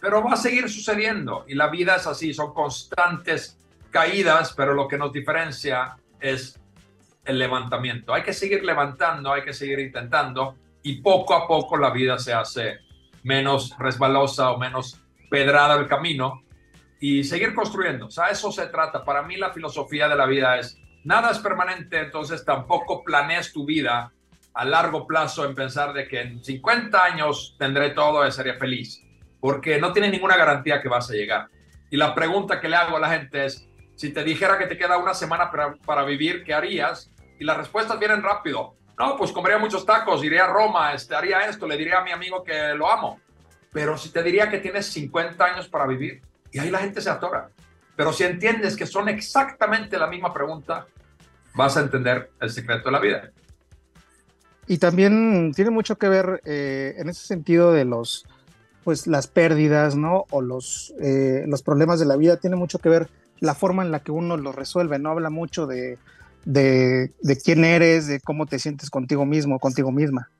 Pero va a seguir sucediendo y la vida es así, son constantes caídas, pero lo que nos diferencia es el levantamiento. Hay que seguir levantando, hay que seguir intentando y poco a poco la vida se hace menos resbalosa o menos pedrada el camino y seguir construyendo. O eso se trata. Para mí la filosofía de la vida es nada es permanente, entonces tampoco planees tu vida a largo plazo en pensar de que en 50 años tendré todo y sería feliz, porque no tienes ninguna garantía que vas a llegar. Y la pregunta que le hago a la gente es, si te dijera que te queda una semana para, para vivir, ¿qué harías? Y las respuestas vienen rápido. No, pues comería muchos tacos, iría a Roma, este, haría esto, le diría a mi amigo que lo amo. Pero si te diría que tienes 50 años para vivir, y ahí la gente se atora. Pero si entiendes que son exactamente la misma pregunta, vas a entender el secreto de la vida. Y también tiene mucho que ver eh, en ese sentido de los, pues las pérdidas, ¿no? O los, eh, los problemas de la vida, tiene mucho que ver la forma en la que uno los resuelve, ¿no? Habla mucho de, de, de quién eres, de cómo te sientes contigo mismo, contigo misma.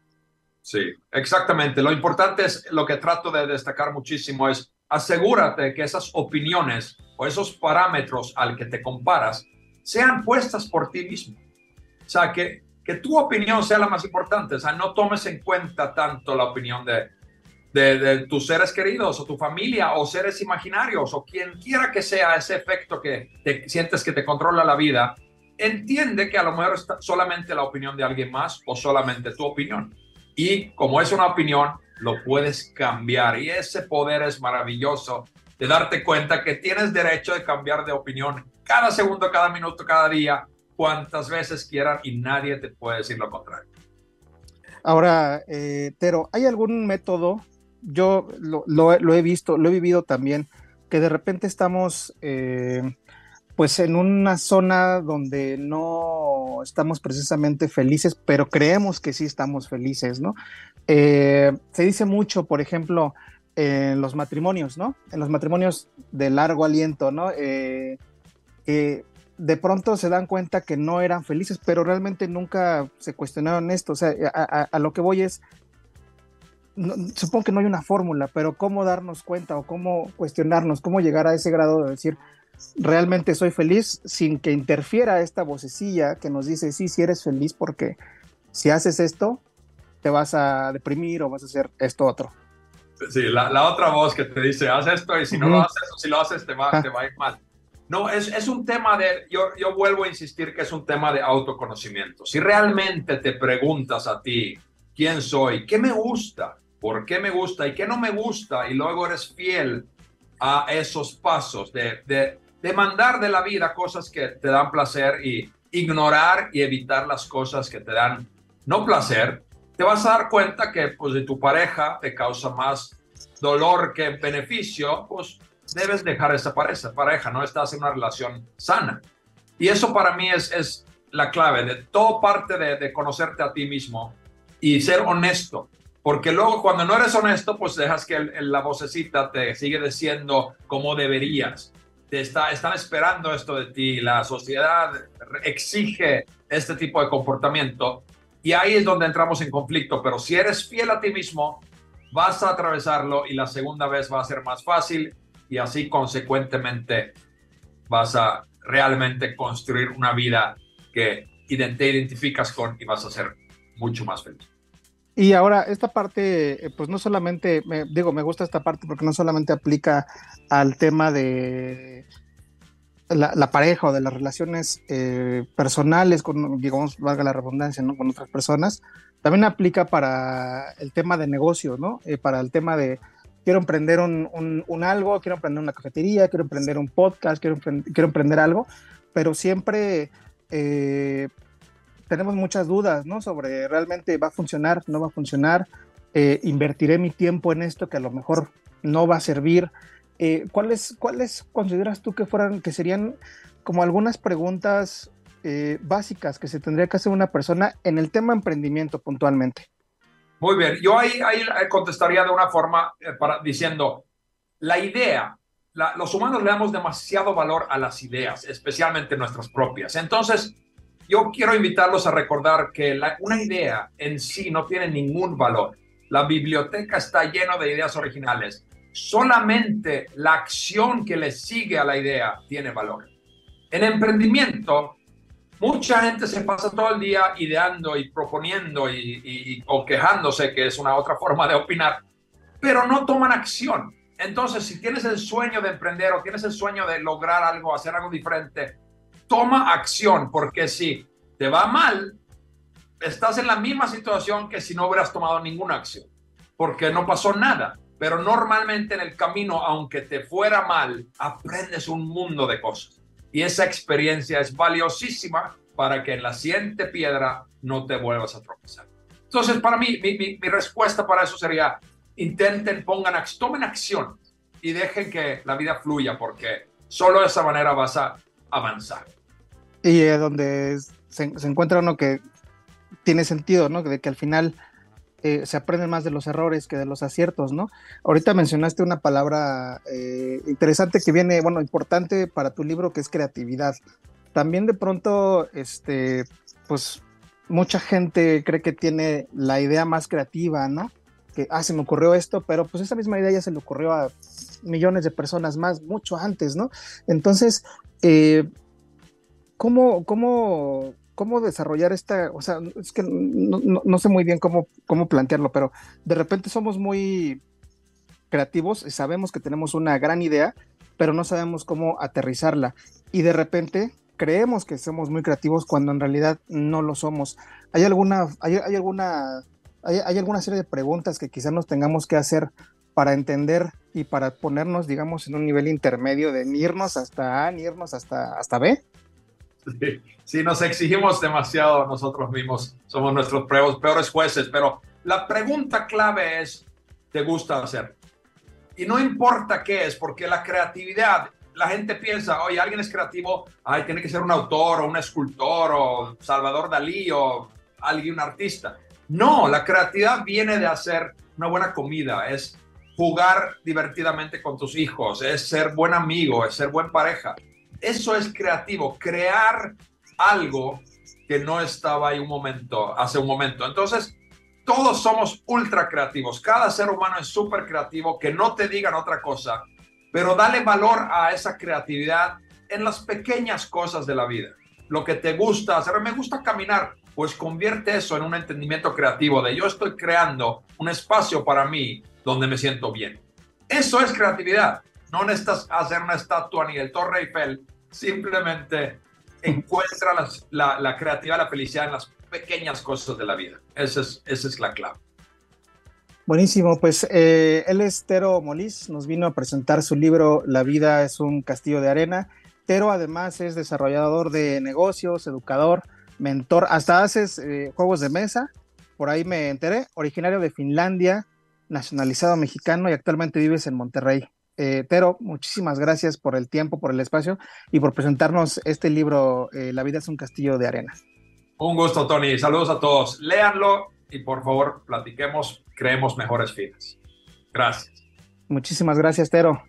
Sí, exactamente. Lo importante es, lo que trato de destacar muchísimo es asegúrate que esas opiniones o esos parámetros al que te comparas sean puestas por ti mismo. O sea, que, que tu opinión sea la más importante. O sea, no tomes en cuenta tanto la opinión de, de, tus seres queridos o tu familia o seres imaginarios o quien quiera que sea ese efecto que te sientes que te controla la vida. Entiende que a lo mejor es solamente la opinión de alguien más o solamente tu opinión. Y como es una opinión, lo puedes cambiar. Y ese poder es maravilloso de darte cuenta que tienes derecho de cambiar de opinión cada segundo, cada minuto, cada día, cuantas veces quieran y nadie te puede decir lo contrario. Ahora, eh, Tero, ¿hay algún método? Yo lo, he visto, lo he vivido también, que de repente estamos eh, pues en una zona donde no estamos precisamente felices, pero creemos que sí estamos felices, ¿no? Eh, se dice mucho, por ejemplo, en los matrimonios, ¿no? En los matrimonios de largo aliento, ¿no? Eh, de pronto se dan cuenta que no eran felices, pero realmente nunca se cuestionaron esto. O sea, a, lo que voy es, supongo que no hay una fórmula, pero cómo darnos cuenta o cómo cuestionarnos, cómo llegar a ese grado de decir, realmente soy feliz sin que interfiera esta vocecilla que nos dice, sí, sí eres feliz porque si haces esto, te vas a deprimir o vas a hacer esto otro. Sí, la, la otra voz que te dice, haz esto y si no uh -huh. lo haces o si lo haces te va, te va a ir mal. No, es, es un tema de, yo, yo vuelvo a insistir que es un tema de autoconocimiento. Si realmente te preguntas a ti, ¿quién soy? ¿Qué me gusta? ¿Por qué me gusta? ¿Y qué no me gusta? Y luego eres fiel a esos pasos de, de demandar de la vida cosas que te dan placer y ignorar y evitar las cosas que te dan no placer, te vas a dar cuenta que pues de tu pareja te causa más dolor que beneficio, pues debes dejar esa pareja, pareja, no estás en una relación sana. Y eso para mí es, es la clave de todo parte de, de conocerte a ti mismo y ser honesto. Porque luego cuando no eres honesto, pues dejas que el- el- la vocecita te sigue diciendo cómo deberías. Te está, están esperando esto de ti, la sociedad exige este tipo de comportamiento y ahí es donde entramos en conflicto. Pero si eres fiel a ti mismo, vas a atravesarlo y la segunda vez va a ser más fácil y así consecuentemente vas a realmente construir una vida que te identificas con y vas a ser mucho más feliz. Y ahora, esta parte, eh, pues no solamente, me, digo, me gusta esta parte porque no solamente aplica al tema de la, la pareja o de las relaciones eh, personales, con, digamos, valga la redundancia, ¿no? Con otras personas, también aplica para el tema de negocio, ¿no? Eh, para el tema de, quiero emprender un, un- un algo, quiero emprender una cafetería, quiero emprender un podcast, quiero, emprend- quiero emprender algo, pero siempre... eh, tenemos muchas dudas, ¿no? Sobre realmente va a funcionar, no va a funcionar, eh, invertiré mi tiempo en esto que a lo mejor no va a servir. Eh, ¿cuáles, ¿Cuáles consideras tú que fueran, que serían como algunas preguntas eh, básicas que se tendría que hacer una persona en el tema emprendimiento puntualmente? Muy bien, yo ahí, ahí contestaría de una forma eh, para, diciendo, la idea, los humanos le damos demasiado valor a las ideas, especialmente nuestras propias. Entonces, yo quiero invitarlos a recordar que una idea en sí no tiene ningún valor. La biblioteca está llena de ideas originales. Solamente la acción que le sigue a la idea tiene valor. En emprendimiento, mucha gente se pasa todo el día ideando y proponiendo y, o quejándose, que es una otra forma de opinar, pero no toman acción. Entonces, si tienes el sueño de emprender o tienes el sueño de lograr algo, hacer algo diferente, toma acción, porque si te va mal, estás en la misma situación que si no hubieras tomado ninguna acción, porque no pasó nada. Pero normalmente en el camino, aunque te fuera mal, aprendes un mundo de cosas. Y esa experiencia es valiosísima para que en la siguiente piedra no te vuelvas a tropezar. Entonces, para mí, mi, mi- respuesta para eso sería, intenten, pongan, tomen acción y dejen que la vida fluya, porque solo de esa manera vas a avanzar. Y eh, donde se, se encuentra uno que tiene sentido, ¿no? De que al final eh, se aprenden más de los errores que de los aciertos, ¿no? Ahorita mencionaste una palabra eh, interesante que viene, bueno, importante para tu libro, que es creatividad. También de pronto, este, pues, mucha gente cree que tiene la idea más creativa, ¿no? Que, ah, se me ocurrió esto, pero pues esa misma idea ya se le ocurrió a millones de personas más, mucho antes, ¿no? Entonces, eh, ¿cómo, cómo, cómo desarrollar esta, o sea, es que no, no- sé muy bien cómo, cómo plantearlo, pero de repente somos muy creativos y sabemos que tenemos una gran idea, pero no sabemos cómo aterrizarla. Y de repente creemos que somos muy creativos cuando en realidad no lo somos. ¿Hay alguna, hay, hay alguna, hay, hay alguna serie de preguntas que quizás nos tengamos que hacer para entender y para ponernos, digamos, en un nivel intermedio de ni irnos hasta A, ni irnos hasta, hasta B? Sí, sí, nos exigimos demasiado nosotros mismos, somos nuestros peores, jueces, pero la pregunta clave es, ¿te gusta hacer? Y no importa qué es, porque la creatividad, la gente piensa, oye, alguien es creativo, ay, tiene que ser un autor o un escultor o Salvador Dalí o alguien, artista. No, la creatividad viene de hacer una buena comida, es jugar divertidamente con tus hijos, es ser buen amigo, es ser buen pareja. Eso es creativo, crear algo que no estaba ahí un momento, hace un momento. Entonces, todos somos ultra creativos. Cada ser humano es súper creativo, que no te digan otra cosa, pero dale valor a esa creatividad en las pequeñas cosas de la vida. Lo que te gusta hacer, me gusta caminar, pues convierte eso en un entendimiento creativo de yo estoy creando un espacio para mí donde me siento bien. Eso es creatividad. No necesitas hacer una estatua ni el Torre Eiffel, simplemente encuentra la, la creatividad, la felicidad en las pequeñas cosas de la vida. Esa es, esa es la clave. Buenísimo, pues eh, él es Tero Molís, nos vino a presentar su libro La vida es un castillo de arena. Tero además es desarrollador de negocios, educador, mentor, hasta haces eh, juegos de mesa, por ahí me enteré, originario de Finlandia, nacionalizado mexicano y actualmente vives en Monterrey. Eh, pero muchísimas gracias por el tiempo, por el espacio y por presentarnos este libro, eh, La vida es un castillo de arena. Un gusto, Tony. Saludos a todos. Léanlo y por favor platiquemos, creemos mejores fines. Gracias. Muchísimas gracias, Tero.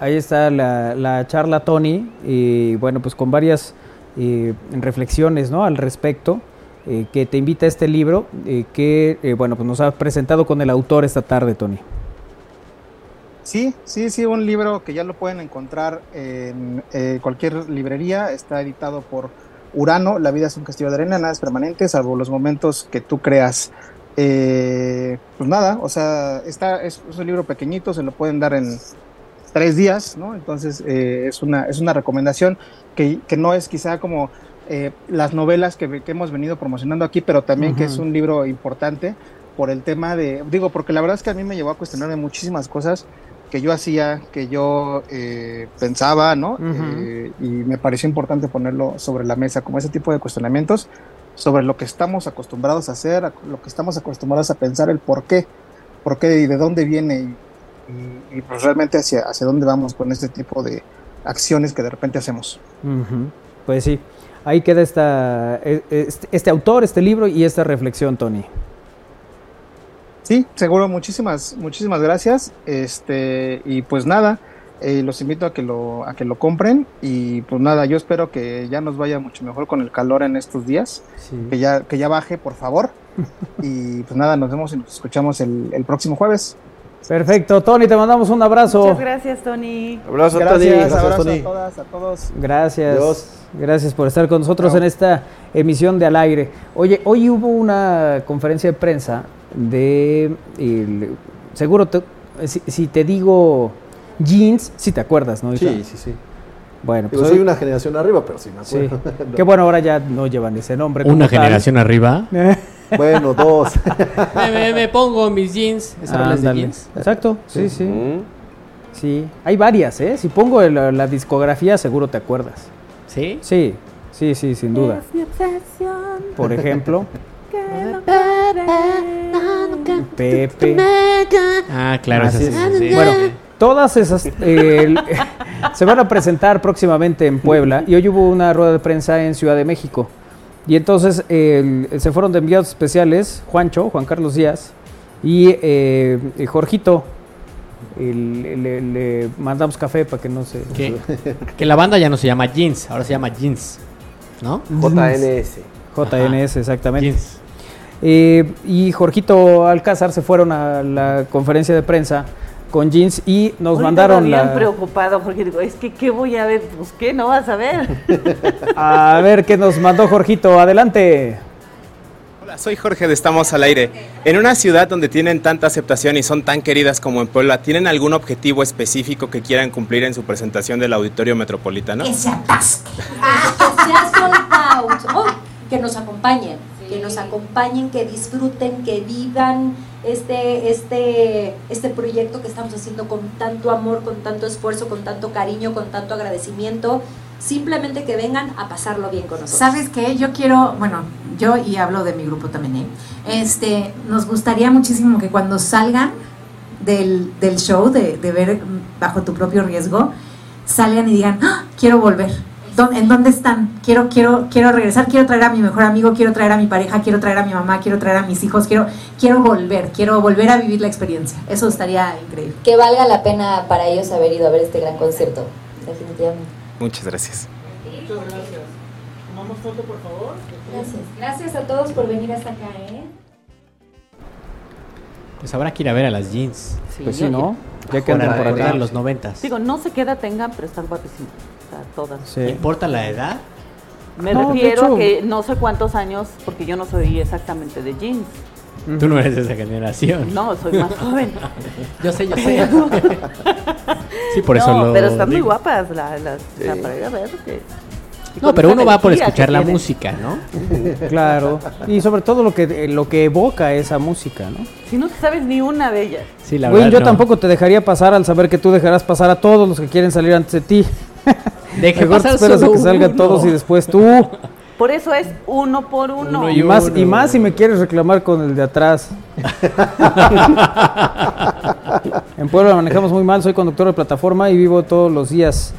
Ahí está la, la charla, Tony, y bueno, pues con varias eh, reflexiones ¿no? al respecto, eh, que te invita a este libro, eh, que eh, bueno, pues nos ha presentado con el autor esta tarde, Tony. Sí, sí, sí, un libro que ya lo pueden encontrar en cualquier librería, está editado por Urano, La vida es un castillo de arena, nada es permanente, salvo los momentos que tú creas. Eh, pues nada, o sea, está, es, un libro pequeñito, se lo pueden dar en tres días, ¿no? Entonces es, una, es una recomendación que, que no es quizá como eh, las novelas que, que hemos venido promocionando aquí, pero también que es un libro importante por el tema de, digo, porque la verdad es que a mí me llevó a cuestionarme muchísimas cosas que yo hacía, que yo eh, pensaba, ¿no? Ujú. Eh, y me pareció importante ponerlo sobre la mesa, como ese tipo de cuestionamientos sobre lo que estamos acostumbrados a hacer, lo que estamos acostumbrados a pensar, el por qué, por qué y de dónde viene y, y- pues realmente hacia, hacia dónde vamos con este tipo de acciones que de repente hacemos. Ujú. Pues sí, ahí queda esta, e- este, este autor, este libro y esta reflexión, Tony. Sí, seguro, muchísimas, muchísimas gracias. Este, y pues nada, eh, los invito a que lo, a que lo compren. Y pues nada, yo espero que ya nos vaya mucho mejor con el calor en estos días. Que ya, que ya baje, por favor. y pues nada, nos vemos y nos escuchamos el, el próximo jueves. Perfecto, Tony, te mandamos un abrazo. Muchas gracias, Tony. Abrazo, Gracias, Tony. abrazo Gracias, Tony. a todas, a todos. Gracias. Dios. Gracias por estar con nosotros Chao. en esta emisión de Al Aire. Oye, hoy hubo una conferencia de prensa de... el- seguro, te- si, si te digo jeans, si te acuerdas, ¿no? Sí, sí, sí. Bueno, Digo, pues soy hoy- una generación arriba, pero sí me sí. acuerdo. Que bueno, ahora ya no llevan ese nombre. como Una tal. generación arriba. Bueno, dos. me, me- me pongo mis jeans. ¿Es hablas de jeans? Exacto, sí, sí. Mm. Sí, hay varias, ¿eh? Si pongo la, la discografía, seguro te acuerdas. ¿Sí? Sí, sí, sí, sin duda. Es mi obsesión Por ejemplo. Pepe. Ah, claro. Así esas es. sí, sí. Bueno, todas esas eh, se van a presentar próximamente en Puebla y hoy hubo una rueda de prensa en Ciudad de México. Y entonces el- se fueron de enviados especiales Juancho, Juan Carlos Díaz y eh, Jorgito. Le, mandamos café para que no se... que, que la banda ya no se llama jeans, ahora se llama jeans. ¿No? JNS. JNS, exactamente. Jeans. Eh, y Jorgito Alcázar se fueron a la conferencia de prensa con jeans y nos Ahorita mandaron la... preocupado porque digo, es que ¿qué voy a ver? Pues ¿qué? No vas a ver. A ver qué nos mandó Jorgito, adelante. Hola, soy Jorge de Estamos al Aire. En una ciudad donde tienen tanta aceptación y son tan queridas como en Puebla, ¿tienen algún objetivo específico que quieran cumplir en su presentación del Auditorio Metropolitano? que se atasque, que sea sold out, Oh, que nos acompañen, que nos acompañen, que disfruten, que vivan este, este, este proyecto que estamos haciendo con tanto amor, con tanto esfuerzo, con tanto cariño, con tanto agradecimiento. Simplemente que vengan a pasarlo bien con nosotros. ¿Sabes qué? Yo quiero, bueno, yo y hablo de mi grupo también, ¿eh? Este, nos gustaría muchísimo que cuando salgan del, del show, de, de ver bajo tu propio riesgo, salgan y digan, "Ah, quiero volver. ¿Dó- ¿En dónde están? Quiero, quiero, quiero regresar, quiero traer a mi mejor amigo, quiero traer a mi pareja, quiero traer a mi mamá, quiero traer a mis hijos, quiero, quiero volver, quiero volver a vivir la experiencia. Eso estaría increíble. Que valga la pena para ellos haber ido a ver este gran concierto, definitivamente. Muchas gracias. Gracias. Gracias a todos por venir hasta acá, ¿eh? Pues habrá que ir a ver a las jeans. Pues sí, ¿no? Ya que andan por acá. los noventas. Digo, no sé qué edad tengan, pero están guapísimas. Todas. Sí. ¿Importa la edad? Me No, refiero hecho- a que no sé cuántos años, porque yo no soy exactamente de jeans. Tú no eres de esa generación. No, soy más joven. Yo sé, yo sé. sí, por eso no, lo pero están muy guapas las, sea, para ir a ver. que- No, pero uno va por escuchar la música, ¿no? Claro. Y sobre todo lo que, lo que evoca esa música, ¿no? Si no te sabes ni una de ellas. Sí, la Güey, verdad. yo no. tampoco te dejaría pasar al saber que tú dejarás pasar a todos los que quieren salir antes de ti. Deje Mejor te esperas a que salgan uno. todos y después tú. Por eso es uno por uno. y, más, y más si me quieres reclamar con el de atrás. en Puebla manejamos muy mal, soy conductor de plataforma y vivo todos los días.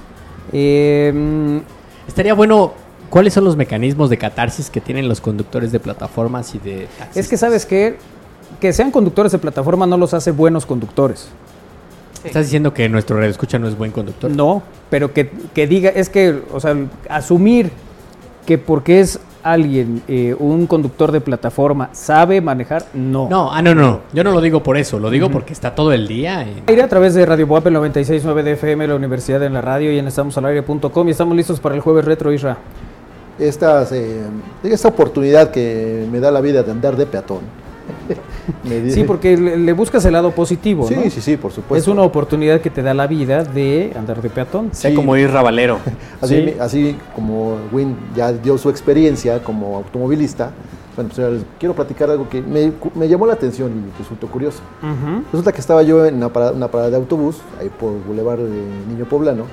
Eh, Estaría bueno, ¿cuáles son los mecanismos de catarsis que tienen los conductores de plataformas y de taxis? es que sabes que que sean conductores de plataforma no los hace buenos conductores. ¿Estás diciendo que nuestro radio escucha no es buen conductor? No, pero que, que diga, es que, o sea, asumir que porque es alguien, eh, un conductor de plataforma, sabe manejar, no. No, ah, no, no. Yo no lo digo por eso, lo digo porque está todo el día. en- Aire a través de Radio Boap el 96.9 de FM, la Universidad en la Radio y en estamosalaire.com y estamos listos para el jueves retro, Isra. Estas, eh, esta oportunidad que me da la vida de andar de peatón. Me Sí, porque le, le buscas el lado positivo, Sí, ¿no? sí, sí, por supuesto. Es una oportunidad que te da la vida de andar de peatón. Sea como ir rabalero. Así, Sí. así como Win ya dio su experiencia como automovilista, bueno, pues les quiero platicar algo que me, me llamó la atención y resultó curioso. Ujú. Resulta que estaba yo en una parada, una parada de autobús, ahí por Boulevard de Niño Poblano,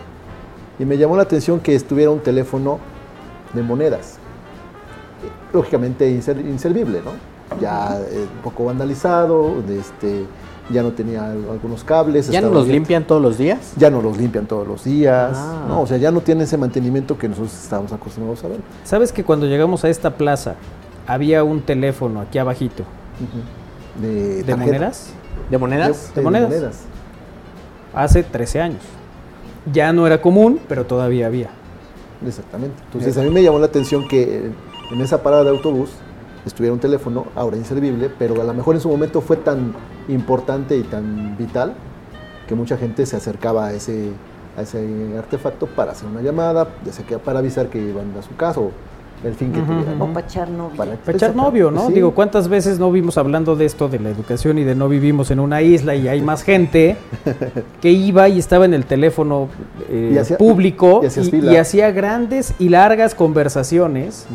y me llamó la atención que estuviera un teléfono de monedas. Lógicamente inser- inservible, ¿no? Ya eh, un poco vandalizado, de este, ya no tenía al- algunos cables. ¿Ya no los limpian todos los días? Ya no los limpian todos los días, Ah. ¿no? O sea, ya no tiene ese mantenimiento que nosotros estábamos acostumbrados a ver. ¿Sabes que cuando llegamos a esta plaza había un teléfono aquí abajito De, monedas? ¿De monedas? ¿De monedas? Hace 13 años. Ya no era común, pero todavía había. Exactamente. Entonces a mí me llamó la atención que en esa parada de autobús estuviera un teléfono, ahora inservible, pero a lo mejor en su momento fue tan importante y tan vital que mucha gente se acercaba a ese, a ese artefacto para hacer una llamada, ya sea para avisar que iban a su casa o el fin que Ujú, tuviera, ¿no? O para echar novio. Para, Para echar novio, ¿no? Sí. Digo, ¿cuántas veces no vimos hablando de esto, de la educación y de no vivimos en una isla y hay más gente que iba y estaba en el teléfono eh, Y público y hacía grandes y largas conversaciones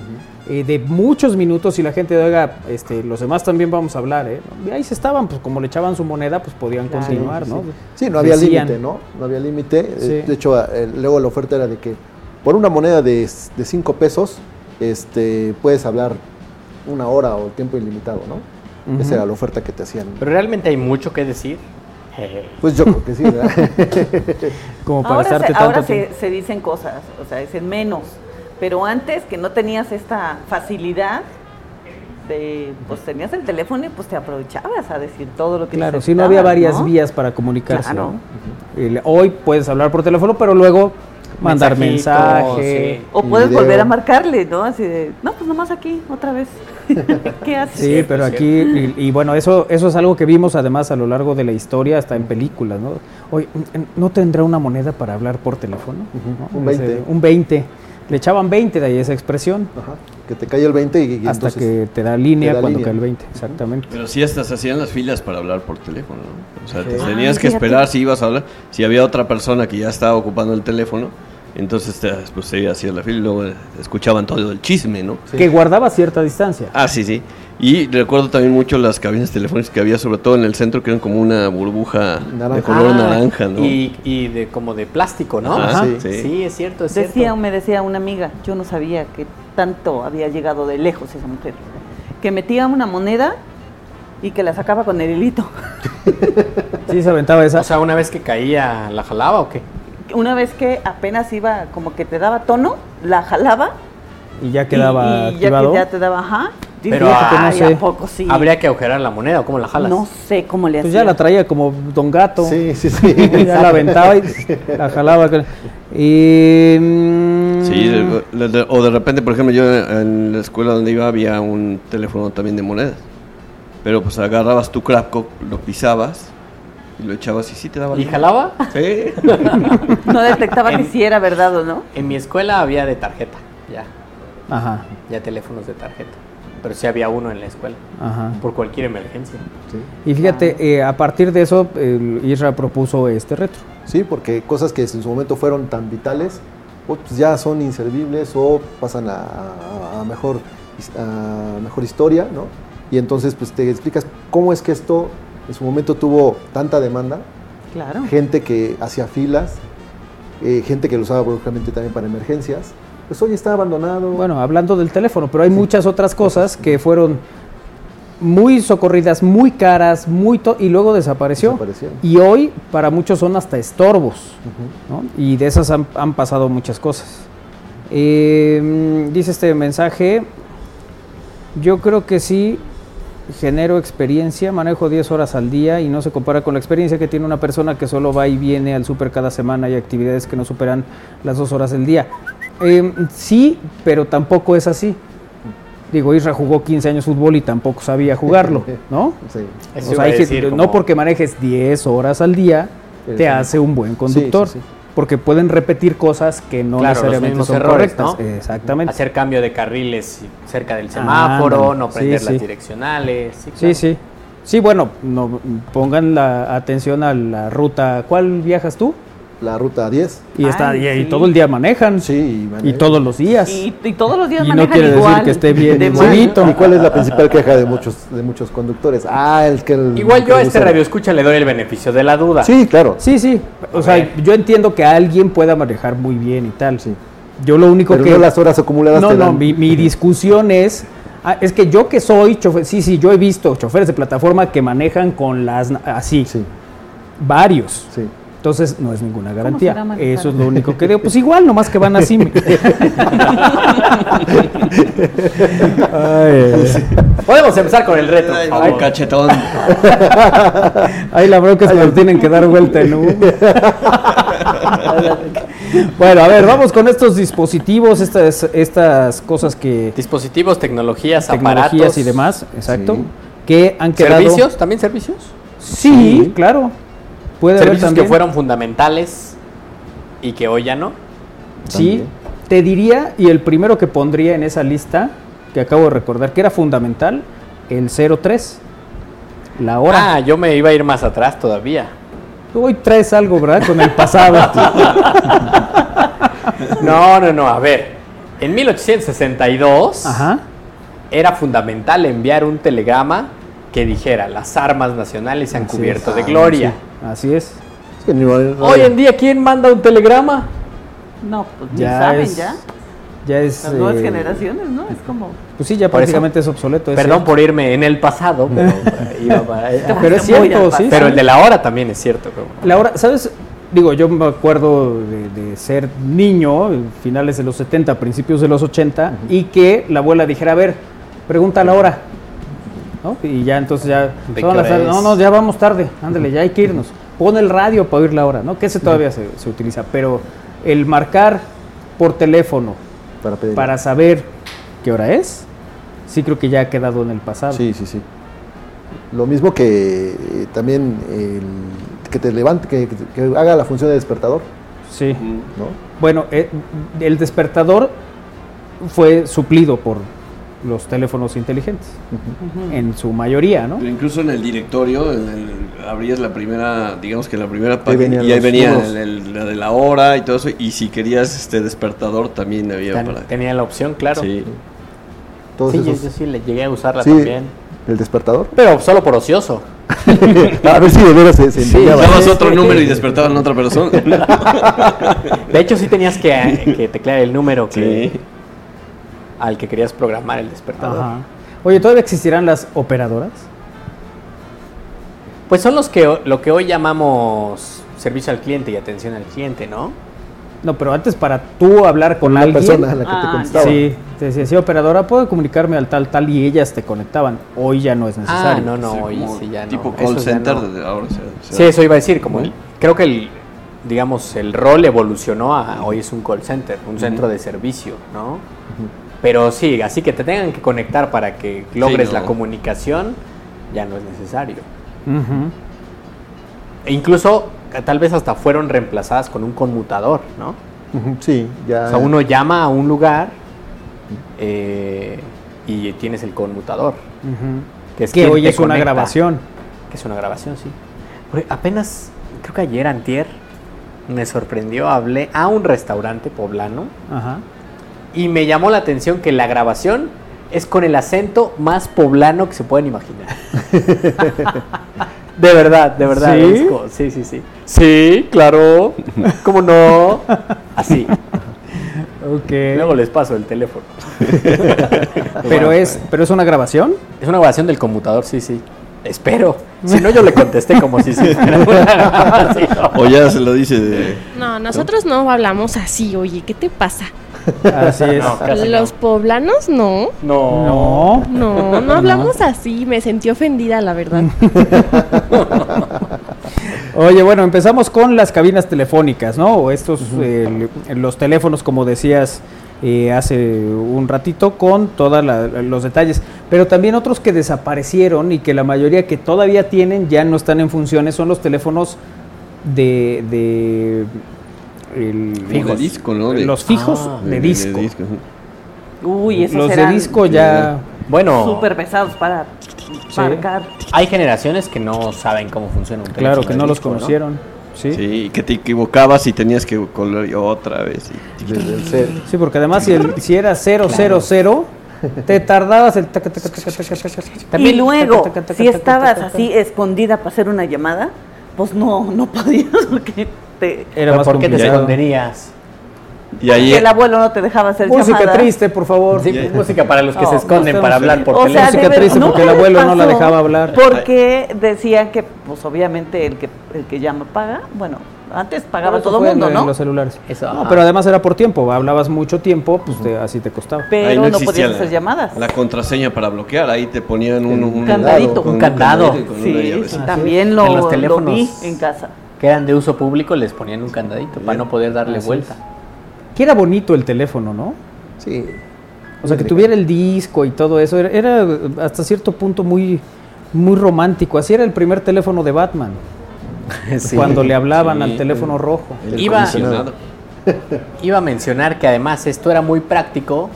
eh, de muchos minutos y la gente, oiga, este, los demás también vamos a hablar, ¿eh? Y ahí se estaban, pues como le echaban su moneda, pues podían Claro. continuar, Sí, ¿no? sí. Sí, no había límite, ¿no? No había límite. Sí. De hecho, eh, luego la oferta era de que por una moneda de 5 pesos este, puedes hablar una hora o tiempo ilimitado, ¿no? Esa era la oferta que te hacían. Pero realmente hay mucho que decir. Pues yo creo que sí, ¿verdad? Como para Ahora, estarte se, tanto ahora se, dicen cosas, o sea, dicen menos. Pero antes que no tenías esta facilidad, de, pues tenías el teléfono y pues te aprovechabas a decir todo lo que Claro, si no había varias ¿no? vías para comunicarse. Claro. ¿no? Hoy puedes hablar por teléfono, pero luego mandar mensaje. O puedes video. volver a marcarle, ¿no? Así de, no, pues nomás aquí, otra vez. ¿Qué haces? Sí, pero aquí, y, y bueno, eso, eso es algo que vimos además a lo largo de la historia, hasta en películas, ¿no? Oye, ¿no tendrá una moneda para hablar por teléfono? ¿No? Un Ese- 20. un 20. Le echaban 20 de ahí esa expresión, Ajá. Que te cae el 20 y, y hasta entonces... que te da línea te da cuando línea. cae el 20, exactamente. Pero sí, hasta se hacían las filas para hablar por teléfono, ¿no? O sea, te tenías Ah, que esperar si ibas a hablar. Si había otra persona que ya estaba ocupando el teléfono, entonces te, pues, se hacía la fila y luego escuchaban todo el chisme, ¿no? Que guardaba cierta distancia. Ah, sí, sí. Y recuerdo también mucho las cabinas telefónicas que había, sobre todo en el centro, que eran como una burbuja de color Ah, naranja, ¿no? Y, y de como de plástico, ¿no? Ajá, sí. sí. Sí, es cierto, es Decía, cierto. me decía una amiga, yo no sabía que tanto había llegado de lejos esa mujer, que metía una moneda y que la sacaba con el hilito. Sí, se aventaba esa. O sea, una vez que caía, ¿la jalaba o qué? Una vez que apenas iba, como que te daba tono, la jalaba y ya y- quedaba y, ya activado. que ya te daba, ajá. Pero, fíjate que no "Ay, sé. ¿a poco sí? Habría que agujerar la moneda o cómo la jalas. No sé cómo le Pues hacía. ya la traía como Don Gato. Sí, sí, sí. ya la aventaba y la jalaba. Y, mm, Sí, de- de- de- o de repente, por ejemplo, yo en la escuela donde iba había un teléfono también de monedas. Pero pues agarrabas tu crapco, lo pisabas y lo echabas y sí te daba ¿Y jalaba? Sí. No detectaba que si era verdad o no. En mi escuela había de tarjeta, ya. Ajá, Ya teléfonos de tarjeta. Pero sí había uno en la escuela. ajá. Por cualquier emergencia. Y fíjate, eh, a partir de eso, el Isra propuso este retro. Sí, porque cosas que en su momento fueron tan vitales, pues ya son inservibles o pasan a, a- a mejor, a mejor historia, ¿no? Y entonces pues te explicas cómo es que esto en su momento tuvo tanta demanda, Claro. gente que hacía filas, eh, gente que lo usaba lógicamente también para emergencias, pues hoy está abandonado. Bueno, hablando del teléfono, pero hay muchas otras cosas que fueron muy socorridas, muy caras, muy to- y luego desapareció. Desaparecieron. Y hoy para muchos son hasta estorbos, ¿no? Y de esas han, han pasado muchas cosas. Eh, dice este mensaje, yo creo que sí genero experiencia, manejo 10 horas al día y no se compara con la experiencia que tiene una persona que solo va y viene al súper cada semana y actividades que no superan las dos horas del día. Eh, sí, pero tampoco es así. Digo, Isra jugó 15 años fútbol y tampoco sabía jugarlo, ¿no? Sí. O sea, hay que- no como- porque manejes 10 horas al día te hace un buen conductor. sí, sí. Porque pueden repetir cosas que no Claro, los necesariamente mismos son errores, correctas. ¿no? Exactamente. Hacer cambio de carriles cerca del semáforo, no prender sí. las direccionales. Sí, Sí, sí. Sí, bueno, no, pongan la atención a la ruta. ¿Cuál viajas tú? La ruta 10. Y, está, Ay, y, todo el día manejan. Sí, y Y manejan. todos los días. Y, y todos los días Y no manejan quiere decir que esté bien de bonito. ¿Y cuál es la principal queja de muchos de muchos conductores? Ah, el que el Igual yo a este radio escucha le doy el beneficio de la duda. Sí, claro. Sí, sí. O sea, yo entiendo que alguien pueda manejar muy bien y tal. Sí. Yo lo único Pero que... no las horas acumuladas No, te no, dan. mi, mi discusión es... ah, es que yo que soy chofer, sí, sí, yo he visto choferes de plataforma que manejan con las así, Sí, varios. sí. Entonces no es ninguna garantía. Eso es lo único que digo. Pues igual, nomás que van así. Ay, Podemos empezar con el reto. Ay, cachetón. ay, la bronca es que tienen que dar vuelta en U. Bueno, a ver, vamos con estos dispositivos, estas, estas cosas que Dispositivos, tecnologías, tecnologías aparatos y demás, exacto, Sí. que han quedado. ¿Servicios? ¿También servicios? Sí, claro. Puede haber Servicios también. que fueron fundamentales y que hoy ya no. Sí, También. te diría, y el primero que pondría en esa lista, que acabo de recordar, que era fundamental, el 03, la hora. Ah, yo me iba a ir más atrás todavía. Hoy traes algo, ¿verdad? Con el pasado. No, no, no, a ver. En 1862 Ajá. era fundamental enviar un telegrama que dijera las armas nacionales se han Así cubierto es. de Ah, gloria. sí, Así es. Es que ni- Hoy en día, ¿quién manda un telegrama? No, pues ni Ya saben es- ya. Ya es. Las nuevas eh, generaciones, ¿no? Es como. Pues sí, ya Por eso- prácticamente es obsoleto. es Perdón cierto. por irme en el pasado, pero, iba para allá. Pero es cierto, sí. Pero el de la hora también es cierto. creo. La hora, ¿sabes? Digo, yo me acuerdo de, de ser niño, finales de los 70, principios de los 80, y que la abuela dijera, a ver, pregunta la hora. ¿No? Y ya entonces ya... ¿De son qué las no, no, ya vamos tarde, ándale, ya hay que irnos. Pon el radio para oír la hora, ¿no? Que ese todavía se, se utiliza, pero el marcar por teléfono Para pedir. para saber qué hora es, sí creo que ya ha quedado en el pasado. Sí, sí, sí. Lo mismo que eh, también el, que te levante, que, que haga la función de despertador, Sí. ¿no? Bueno, eh, el despertador fue suplido por los teléfonos inteligentes, en su mayoría, ¿no? Pero incluso en el directorio, en el- abrías la primera, digamos que la primera página y ahí venía números. el- el- la de la hora y todo eso. Y si querías este despertador también había Ten- para. Tenía la opción, claro. Sí. Todos Sí, yo, esos- yo sí le llegué a usarla Sí, también. el despertador. Pero solo por ocioso. a ver si de veras se, se Sí. Dabas otro número y despertaban a otra persona. De hecho, sí tenías que, que teclear el número que, Sí. Al que querías programar el despertador. Ajá. Oye, ¿todavía existirán las operadoras? Pues son los que lo que hoy llamamos servicio al cliente y atención al cliente, ¿no? No, pero antes para tú hablar con Una alguien. persona a la que te Ah, contestaba. Sí, te decía, sí, operadora, puedo comunicarme al tal, tal, y ellas te conectaban. Hoy ya no es Ah, necesario. no, no, Sí, hoy sí ya no. Tipo call center no. desde ahora. se- se- Sí, eso iba a decir, como el- creo que el digamos el rol evolucionó a hoy es un call center, un centro de servicio, ¿no? Pero sí, así que te tengan que conectar para que logres no. la comunicación, ya no es necesario. E incluso eh, tal vez hasta fueron reemplazadas con un conmutador, ¿no? Sí, ya. O sea, uno llama a un lugar eh, y tienes el conmutador. Que, es Que hoy es una grabación. Que es una grabación, sí. Porque apenas, creo que ayer, antier, me sorprendió, hablé a un restaurante poblano Ajá. Y me llamó la atención que la grabación es con el acento más poblano que se pueden imaginar. de verdad, de verdad. ¿Sí? sí, sí, sí. Sí, claro. ¿Cómo no? Así. Ok. Luego les paso el teléfono. pero, es, pero es una grabación. Es una grabación del conmutador, sí, sí. Espero. Si no, yo le contesté como si se. O ya se lo dice de... No, nosotros no hablamos así, oye, ¿qué te pasa? Así es. No, Los poblanos no. No. No. No, no hablamos así, me sentí ofendida, la verdad. Oye, bueno, empezamos con las cabinas telefónicas, ¿no? O estos, eh, los teléfonos, como decías eh, hace un ratito, con todos los detalles. Pero también otros que desaparecieron y que la mayoría que todavía tienen ya no están en funciones son los teléfonos de... de el- Fijos. De disco, ¿no? De- los fijos Ah, de, de- de disco. disco, Uy, esos Los de disco ya... Bueno, súper pesados para marcar. hay generaciones que no saben cómo funciona un teléfono. Claro, que no los disco, conocieron. ¿sí? Sí, que te equivocabas y tenías que color otra vez. y- Desde el cero. Sí, porque además si, el- si era 000, te tardabas el... taca. Y luego, si estabas así escondida para hacer una llamada, pues no, no podías porque te, Era ¿Pero más ¿Por qué te esconderías? Y ahí... el abuelo no te dejaba hacer Música llamadas. triste, por favor. Sí, música para los que No, se esconden no para hablar por O sea, teléfono. Música ver- triste porque el ¿qué abuelo no la dejaba hablar. Porque decían que, pues obviamente, el que, el que llama paga. Bueno, antes pagaba todo el en- mundo, en ¿no? los celulares. Eso, No, pero además era por tiempo. Hablabas mucho tiempo, pues te- así te costaba. Pero ahí no, podías la- hacer llamadas. La contraseña para bloquear, ahí te ponían un, un candadito. Un candado. Sí, también lo, En los lo teléfonos. vi en casa. Que eran de uso público, les ponían un candadito para no poder darle Así vuelta. Que era bonito el teléfono, ¿no? Sí. O sea, que tuviera el disco y todo eso. Era, era hasta cierto punto muy, muy romántico. Así era el primer teléfono de Batman. Sí. Cuando le hablaban Sí. al teléfono rojo. El Iba- acondicionado. Iba a mencionar que además esto era muy práctico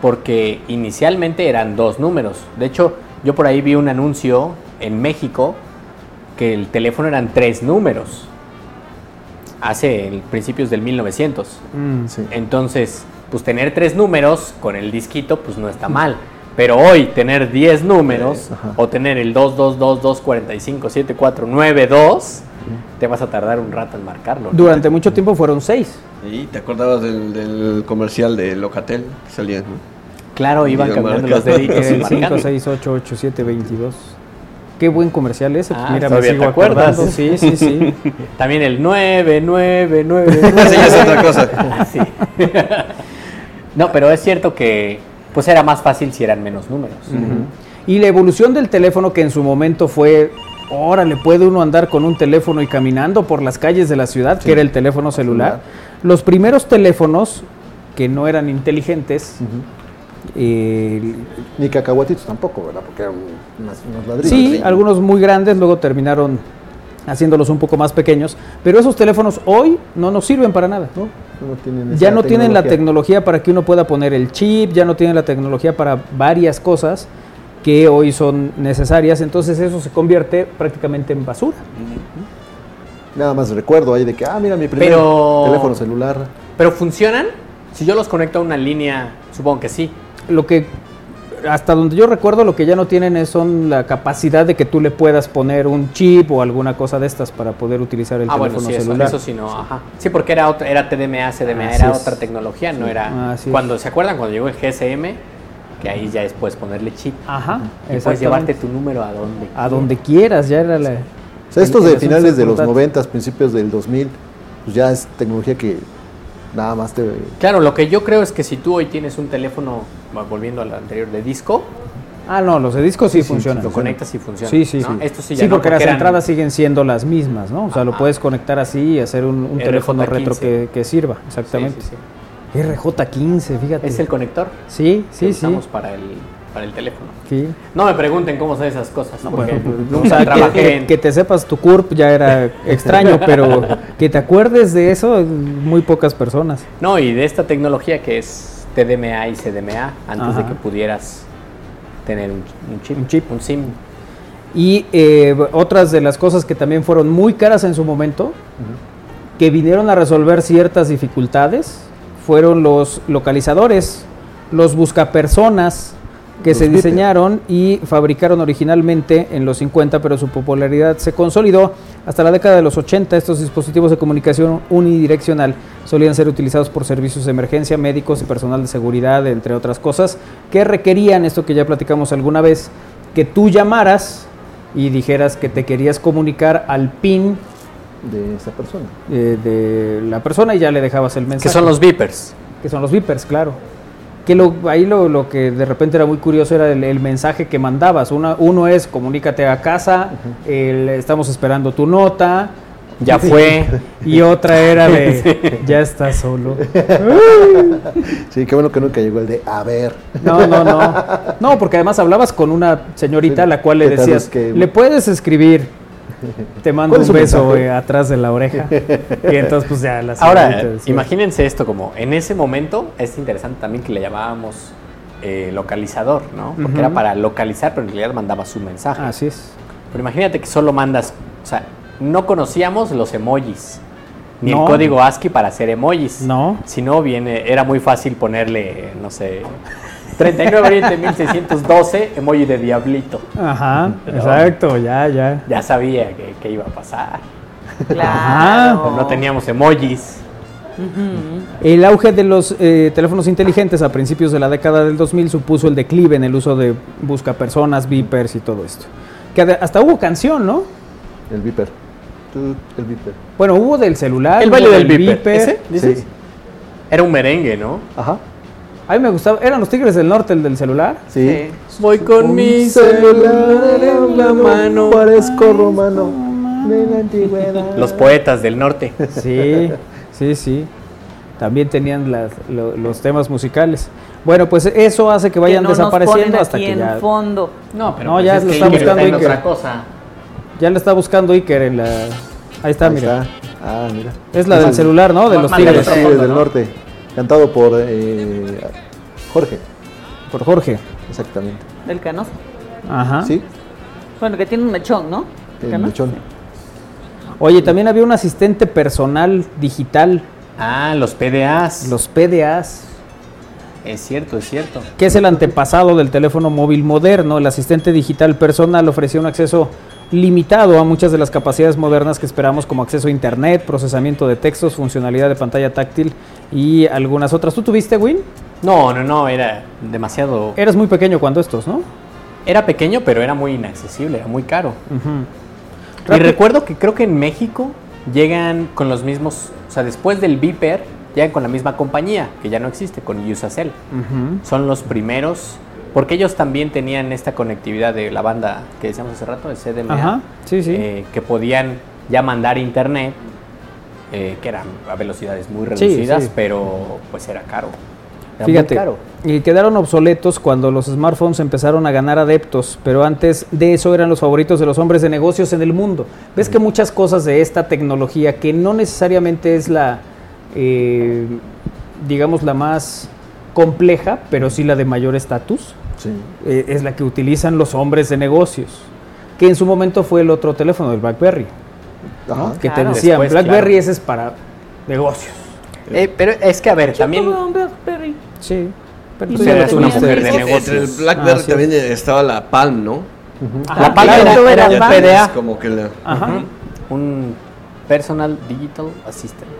porque inicialmente eran dos números. De hecho, yo por ahí vi un anuncio en México que el teléfono eran tres números. Hace el- principios del 1900. Mm. Sí. Entonces, pues tener tres números con el disquito, pues no está mal. Pero hoy tener 10 números Ajá. o tener el 222-245-7492, te vas a tardar un rato en marcarlo. ¿no? Durante mucho tiempo fueron seis. Y te acordabas del, del comercial de Locatel que salía, ¿no? Claro, iban cambiando marca. los deditos y El 5, marcando. 6, 8, 8, 7, 22. Qué buen comercial ese. Ah, Mira, me sigo acordando. Sí, sí, sí. También el 9, 9, 9. Esa ya es otra cosa. Sí. no, pero es cierto que pues era más fácil si eran menos números. Y la evolución del teléfono que en su momento fue, órale, puede uno andar con un teléfono y caminando por las calles de la ciudad, que era el teléfono celular. Los primeros teléfonos que no eran inteligentes, eh, Ni cacahuatitos tampoco, ¿verdad? Porque eran unas- unos ladrillos. sí, algunos muy grandes, luego terminaron haciéndolos un poco más pequeños, pero esos teléfonos hoy no nos sirven para nada. ¿no? No tienen Ya no tienen la tecnología. tecnología para que uno pueda poner el chip, ya no tienen la tecnología para varias cosas que hoy son necesarias, entonces eso se convierte prácticamente en basura. Nada más recuerdo ahí de que, ah, mira mi primer Pero- teléfono celular. Pero funcionan. Si yo los conecto a una línea, supongo que sí. Lo que hasta donde yo recuerdo lo que ya no tienen es son la capacidad de que tú le puedas poner un chip o alguna cosa de estas para poder utilizar el ah, bueno, teléfono sí, eso, celular. eso sí, no, ajá. Sí, porque era otra, era TDMA, CDMA, Así era es. otra tecnología, no era... Así es. cuando, ¿se acuerdan cuando llegó el GSM? Que ahí ya es puedes ponerle chip. Ajá, Y puedes llevarte tu número a donde a donde quieras, ya era la O sea, estos de finales de los portátil. 90, principios del 2000, pues ya es tecnología que nada más te... Claro, lo que yo creo es que si tú hoy tienes un teléfono, volviendo al anterior, de disco, Ah, no, los de discos sí, funcionan. lo conectas y funciona. Sí, sí, ¿no? sí. Esto sí Sí, ya no, porque, las eran- entradas siguen siendo las mismas, ¿no? O sea, lo puedes conectar así y hacer un, un RJ15. teléfono retro que, que sirva, exactamente. Sí, sí, RJ15, fíjate. Es el conector Sí, que sí, sí. usamos para el, para el teléfono. sí. No me pregunten cómo son esas cosas, No, porque bueno, nunca o sea, trabajé que, en... que te sepas tu CURP ya era extraño, pero que te acuerdes de eso, muy pocas personas. No, y de esta tecnología que es TDMA y CDMA, antes de que pudieras tener un, un chip, Un chip. un SIM. Y eh, otras de las cosas que también fueron muy caras en su momento, que vinieron a resolver ciertas dificultades, fueron los localizadores, los buscapersonas, que Los se diseñaron y fabricaron originalmente en los 50, pero su popularidad se consolidó hasta la década de los 80. Estos dispositivos de comunicación unidireccional solían ser utilizados por servicios de emergencia, médicos y personal de seguridad, entre otras cosas, que requerían esto que ya platicamos alguna vez, que tú llamaras y dijeras que te querías comunicar al PIN De esa persona. eh, de la persona y ya le dejabas el mensaje. Que son los beepers. Que son los beepers, claro. Que lo, ahí lo, lo que de repente era muy curioso era el, el mensaje que mandabas. Una, uno es comunícate a casa, el, estamos esperando tu nota. Ya fue. Y otra era de ya estás solo. Sí, qué bueno que nunca llegó el de a ver. No, no, no. No, porque además hablabas con una señorita a la cual le ¿Qué tal decías, que- le puedes escribir, te mando ¿Cuál un beso eh, atrás de la oreja. Y entonces pues ya la Ahora, imagínense esto como en ese momento es interesante también que le llamábamos eh, localizador, ¿no? Porque era para localizar, pero en realidad mandabas un mensaje. Así es. Pero imagínate que solo mandas, o sea, no conocíamos los emojis. Ni No. el código ASCII para hacer emojis. No. Si no, viene, era muy fácil ponerle, no sé, 39 Oriente 1612, emoji de diablito. Ajá, Pero exacto, ya, ya. Ya sabía que, que iba a pasar. Claro. Pero no teníamos emojis. El auge de los eh, teléfonos inteligentes a principios de la década del 2000 supuso el declive en el uso de busca personas, beepers y todo esto. Que hasta hubo canción, ¿no? El Viper. El Viper. Bueno, hubo del celular. El baile del beeper. ¿Ese? ¿Dices? Sí. Era un merengue, ¿no? Ajá. A mí me gustaba. ¿Eran los Tigres del Norte el del celular? Sí. Voy con mi celular en la mano. Parezco romano de la antigüedad. Los poetas del norte. Sí, sí, sí. También tenían las- lo- los temas musicales. Bueno, pues eso hace que vayan no nos desapareciendo hasta aquí que en ya. fondo. No, pero No, pues ya es lo está Iker buscando en Iker. otra cosa. Ya le está buscando Iker en la. Ahí está, Ahí mira. está. Ah, mira. Es la del celular, ¿no? De los Tigres. del ¿no? norte. Cantado por eh, Jorge. Por Jorge. Exactamente. Del canoso. Ajá. Sí, Bueno, que tiene un mechón, ¿no? el ¿Canoso? mechón. Oye, también había un asistente personal digital, Ah, los PDAs. los PDAs, Es cierto, es cierto. que es el antepasado del teléfono móvil moderno. El asistente digital personal ofrecía un acceso limitado a muchas de las capacidades modernas que esperamos como acceso a internet, procesamiento de textos, funcionalidad de pantalla táctil y algunas otras. ¿Tú tuviste, Win? No, no, no, era demasiado... Eras muy pequeño cuando estos, ¿no? Era pequeño, pero era muy inaccesible, era muy caro. Y recuerdo que creo que en México llegan con los mismos, o sea, después del Viper, llegan con la misma compañía, que ya no existe, con Usacell. Ujú. Son los primeros, porque ellos también tenían esta conectividad de la banda que decíamos hace rato, el CDMA, Ajá, sí, sí. eh, que podían ya mandar internet, eh, que eran a velocidades muy reducidas, sí. pero pues era caro. Era Fíjate, muy caro. y quedaron obsoletos cuando los smartphones empezaron a ganar adeptos, pero antes de eso eran los favoritos de los hombres de negocios en el mundo. Ves que muchas cosas de esta tecnología, que no necesariamente es la, eh, digamos, la más compleja, pero sí la de mayor estatus, Sí. eh, es la que utilizan los hombres de negocios, que en su momento fue el otro teléfono, el BlackBerry, Ajá. que te decían, Después, BlackBerry claro. ese es para negocios. Eh, pero es que, a ver, Yo también... tuve un Blackberry. Sí, pero tú eres una mujer de Entre negocios. el BlackBerry Ah, sí. también estaba la Palm, ¿no? Ajá, La palma claro. era, era PDA. como que la... Ajá. Ujú. Un Personal Digital Assistant.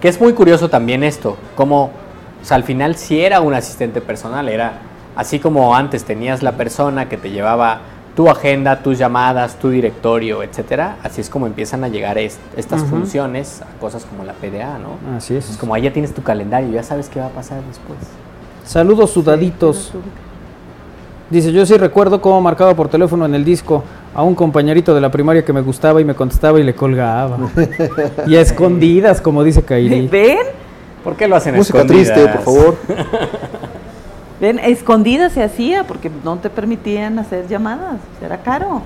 Que es muy curioso también esto, como, o sea, al final sí era un asistente personal, era así como antes tenías la persona que te llevaba tu agenda, tus llamadas, tu directorio, etcétera, así es como empiezan a llegar est- estas funciones a cosas como la PDA, ¿no? Así es. Es como ahí ya tienes tu calendario, ya sabes qué va a pasar después. Saludos sudaditos. Dice, yo sí recuerdo cómo marcaba por teléfono en el disco a un compañerito de la primaria que me gustaba y me contestaba y le colgaba. y a escondidas, como dice Kairi. ¿Ven? ¿Por qué lo hacen Música escondidas? triste, por favor. ¿Ven? Escondida se hacía porque no te permitían hacer llamadas. Era caro.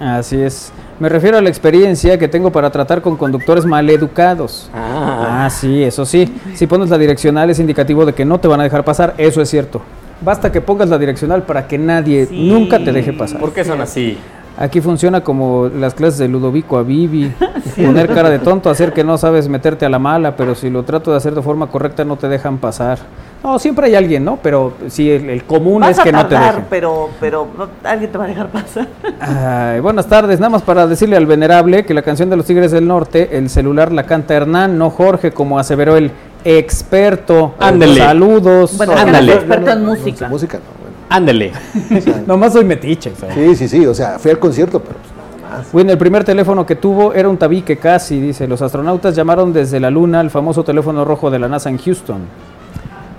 Así es. Me refiero a la experiencia que tengo para tratar con conductores maleducados. Ah, Ah, sí, eso sí. Si pones la direccional es indicativo de que no te van a dejar pasar, eso es cierto. Basta que pongas la direccional para que nadie Sí. nunca te deje pasar. ¿por qué son así? Aquí funciona como las clases de Ludovico a Vivi. Poner cara de tonto, hacer que no sabes meterte a la mala, pero si lo trato de hacer de forma correcta no te dejan pasar. No, siempre hay alguien, ¿no? Pero sí, el, el común Vas es a que no te tardar, dejen. pero, pero no- alguien te va a dejar pasar. Ay, buenas tardes, nada más para decirle al venerable que la canción de los Tigres del Norte, el celular la canta Hernán, no Jorge, como aseveró el experto. Ándele. Saludos. Bueno, Ándale. experto en música. Música no, Ándele. Nomás soy metiche. o sea. Sí, sí, sí, o sea, fui al concierto, pero pues, nada más. Bueno, el primer teléfono que tuvo era un tabique casi, dice. Los astronautas llamaron desde la luna al famoso teléfono rojo de la NASA en Houston.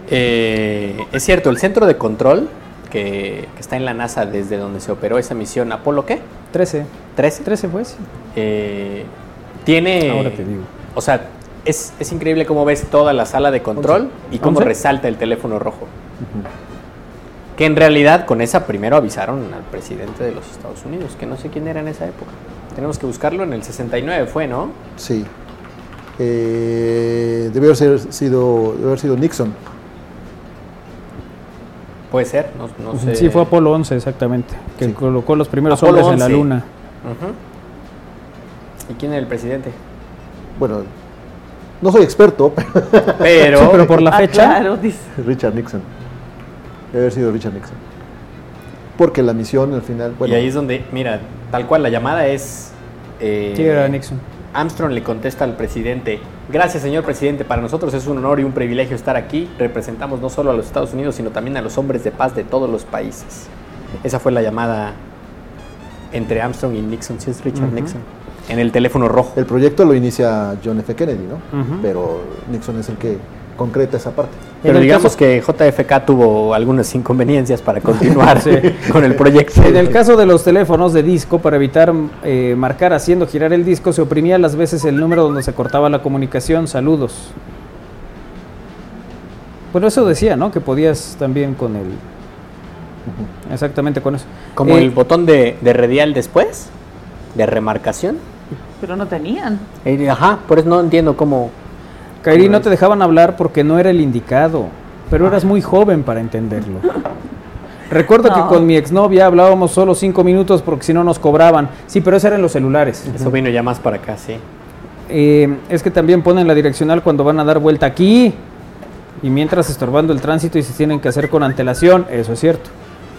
Eh, es cierto, el centro de control que, que está en la NASA desde donde se operó esa misión Apolo, ¿qué? 13. 13. 13 fue, sí. Eh, tiene. Ahora te digo. O sea, es, es increíble cómo ves toda la sala de control y cómo resalta el teléfono rojo. Que en realidad con esa primero avisaron al presidente de los Estados Unidos, que no sé quién era en esa época. Tenemos que buscarlo en el 69, fue, ¿no? Sí. Eh, debe haber sido, haber sido Nixon. Puede ser, no, no sé. Sí, fue Apolo 11, exactamente. Que Sí. colocó los primeros Apolo hombres en la 11. luna. ¿Y quién era el presidente? Bueno, no soy experto, pero Pero, Sí, pero por la Ah, fecha. claro, dice. Richard Nixon. Debe haber sido Richard Nixon. Porque la misión al final, bueno, y ahí es donde, mira, tal cual la llamada es... eh, Sí, era Nixon. Armstrong le contesta al presidente, gracias señor presidente, para nosotros es un honor y un privilegio estar aquí. Representamos no solo a los Estados Unidos, sino también a los hombres de paz de todos los países. Esa fue la llamada entre Armstrong y Nixon, sí es Richard. Nixon, en el teléfono rojo. el proyecto lo inicia John F. Kennedy, ¿no? Pero Nixon es el que concreta esa parte. Pero digamos caso- que JFK tuvo algunas inconveniencias para continuar Sí. con el proyecto. En el caso de los teléfonos de disco, para evitar eh, marcar haciendo girar el disco, se oprimía las veces el número donde se cortaba la comunicación. Saludos. Bueno, eso decía, ¿no? Que podías también con el... Exactamente con eso. Como Eh, el botón de, de radial después, de remarcación. Pero no tenían. Eh, Ajá, por eso no entiendo cómo... Kairi, no te dejaban hablar porque no era el indicado, pero eras muy joven para entenderlo. Recuerdo que con mi exnovia hablábamos solo cinco minutos porque si no nos cobraban. Sí, pero eso era en los celulares. Eso vino ya más para acá, sí. Eh, es que también ponen la direccional cuando van a dar vuelta aquí y mientras estorbando el tránsito y se tienen que hacer con antelación, eso es cierto.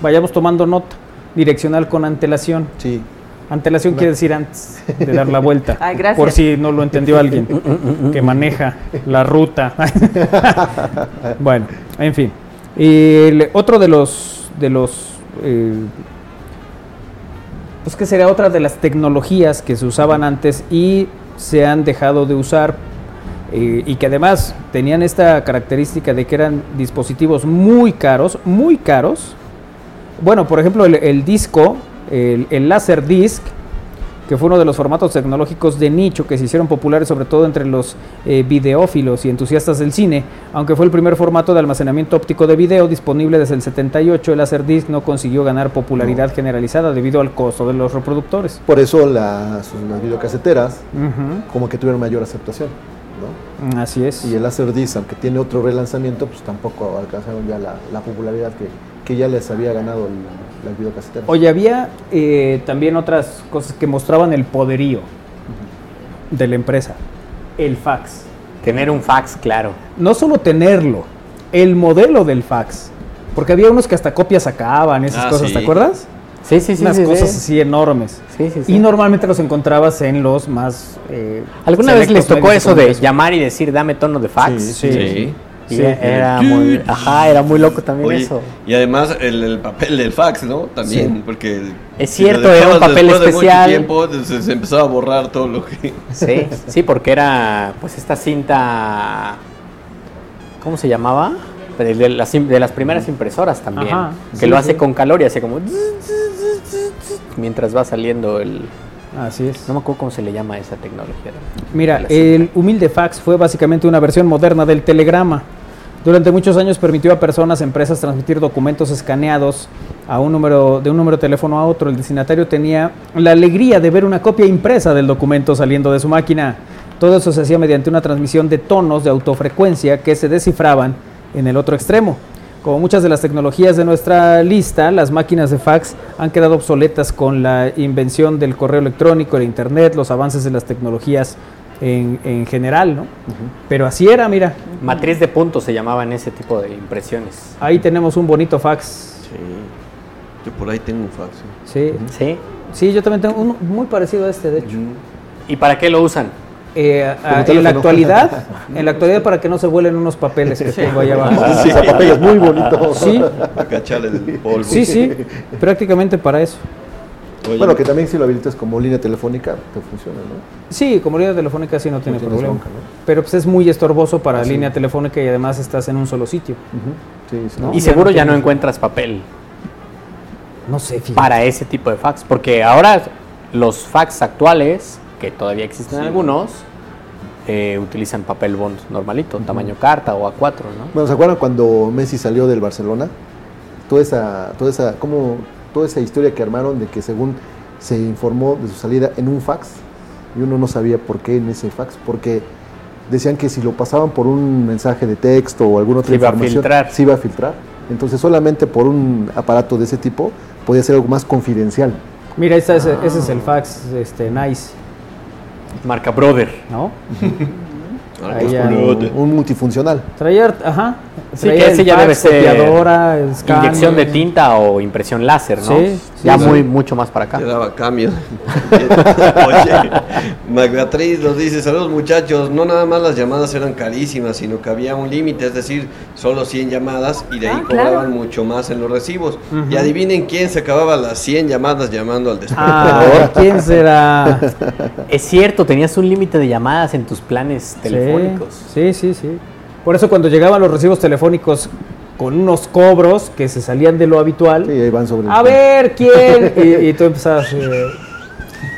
Vayamos tomando nota. Direccional con antelación. Sí. Antelación quiere decir antes de dar la vuelta. Ay, gracias. Por si no lo entendió alguien que maneja la ruta. bueno, en fin. El otro de los de los eh, pues que sería otra de las tecnologías que se usaban antes y se han dejado de usar eh, y que además tenían esta característica de que eran dispositivos muy caros, muy caros. Bueno, por ejemplo, el, el disco, el, el Laserdisc, que fue uno de los formatos tecnológicos de nicho que se hicieron populares sobre todo entre los eh, videófilos y entusiastas del cine, aunque fue el primer formato de almacenamiento óptico de video disponible desde el 78, el Laserdisc no consiguió ganar popularidad generalizada debido al costo de los reproductores. Por eso las, las videocaseteras como que tuvieron mayor aceptación, ¿no? Así es. Y el Laserdisc, aunque tiene otro relanzamiento, pues tampoco alcanzaron ya la, la popularidad que, que ya les había ganado el- las videocaseteras. Oye, había eh, también otras cosas que mostraban el poderío de la empresa. El fax. Tener un fax, claro. No solo tenerlo, el modelo del fax. Porque había unos que hasta copias sacaban, esas Ah, cosas, sí. ¿te acuerdas? Sí, sí, sí. Unas sí, cosas sí. así enormes. Sí, sí, sí. Y normalmente los encontrabas en los más... eh, ¿Alguna vez les tocó eso de llamar y decir dame tono de fax? Sí, sí. Sí. era muy, ajá, era muy loco también Oye, eso. Y además el, el papel del fax, ¿no? También, Sí. porque... Es si cierto, era un papel después de especial. mucho tiempo, se, se empezaba a borrar todo lo que... Sí, sí, porque era pues esta cinta, ¿cómo se llamaba? De, de las, de las primeras impresoras también, Ajá, que sí, lo sí. hace con calor y hace como mientras va saliendo el, Así es. no me acuerdo cómo se le llama a esa tecnología. Mira, el humilde fax fue básicamente una versión moderna del telegrama. Durante muchos años permitió a personas, empresas transmitir documentos escaneados a un número de un número de teléfono a otro. El destinatario tenía la alegría de ver una copia impresa del documento saliendo de su máquina. Todo eso se hacía mediante una transmisión de tonos de autofrecuencia que se descifraban en el otro extremo. Como muchas de las tecnologías de nuestra lista, las máquinas de fax han quedado obsoletas con la invención del correo electrónico, el internet, los avances de las tecnologías en, en general, ¿no? Pero así era, mira. Matriz de puntos se llamaba en ese tipo de impresiones. Ahí tenemos un bonito fax. Sí. Yo por ahí tengo un fax. Sí. Sí. Sí, yo también tengo uno muy parecido a este, de hecho. ¿Y para qué lo usan? Eh, a- en la actualidad, en la actualidad para que no se vuelen unos papeles que tengo ahí abajo. Sí, muy bonito. Sí, Para cacharle el polvo. sí, sí, prácticamente para eso. Oye, Bueno, que también si lo habilitas como línea telefónica, te funciona, ¿no? Sí, como línea telefónica sí no tiene problema. bronca, ¿no? Pero pues es muy estorboso para línea telefónica y además estás en un solo sitio. Sí, sí. ¿no? Y seguro ya no encuentras papel No sé, fíjate. para ese tipo de fax, porque ahora los fax actuales, que todavía existen algunos, eh, utilizan papel bond normalito, tamaño carta o A4, ¿no? Bueno, ¿se acuerdan cuando Messi salió del Barcelona? Toda esa, toda esa, como, toda esa historia que armaron de que según se informó de su salida en un fax y uno no sabía por qué en ese fax, porque decían que si lo pasaban por un mensaje de texto o alguna otra Se iba a información, filtrar. se iba a filtrar. Entonces solamente por un aparato de ese tipo podía ser algo más confidencial. Mira, ese, es el fax este, nice, Marca Brother. ¿no? Un, multifuncional. Traía, ajá. Sí, que ese ya debe ser. Inyección de tinta o impresión láser, ¿no? Sí, ya sí. muy mucho más para acá. Te daba cambio. Oye, Magdatriz nos dice, saludos muchachos, no nada más las llamadas eran carísimas, sino que había un límite, es decir, solo 100 llamadas y de ahí Ah, claro. cobraban mucho más en los recibos. Y adivinen quién se acababa las 100 llamadas llamando al despertador. Ah, ¿quién será? Es cierto, tenías un límite de llamadas en tus planes telefónicos. Sí, sí, sí. Por eso cuando llegaban los recibos telefónicos con unos cobros que se salían de lo habitual, Sí, ahí van sobre el- a ver quién, y, y tú empezabas... eh,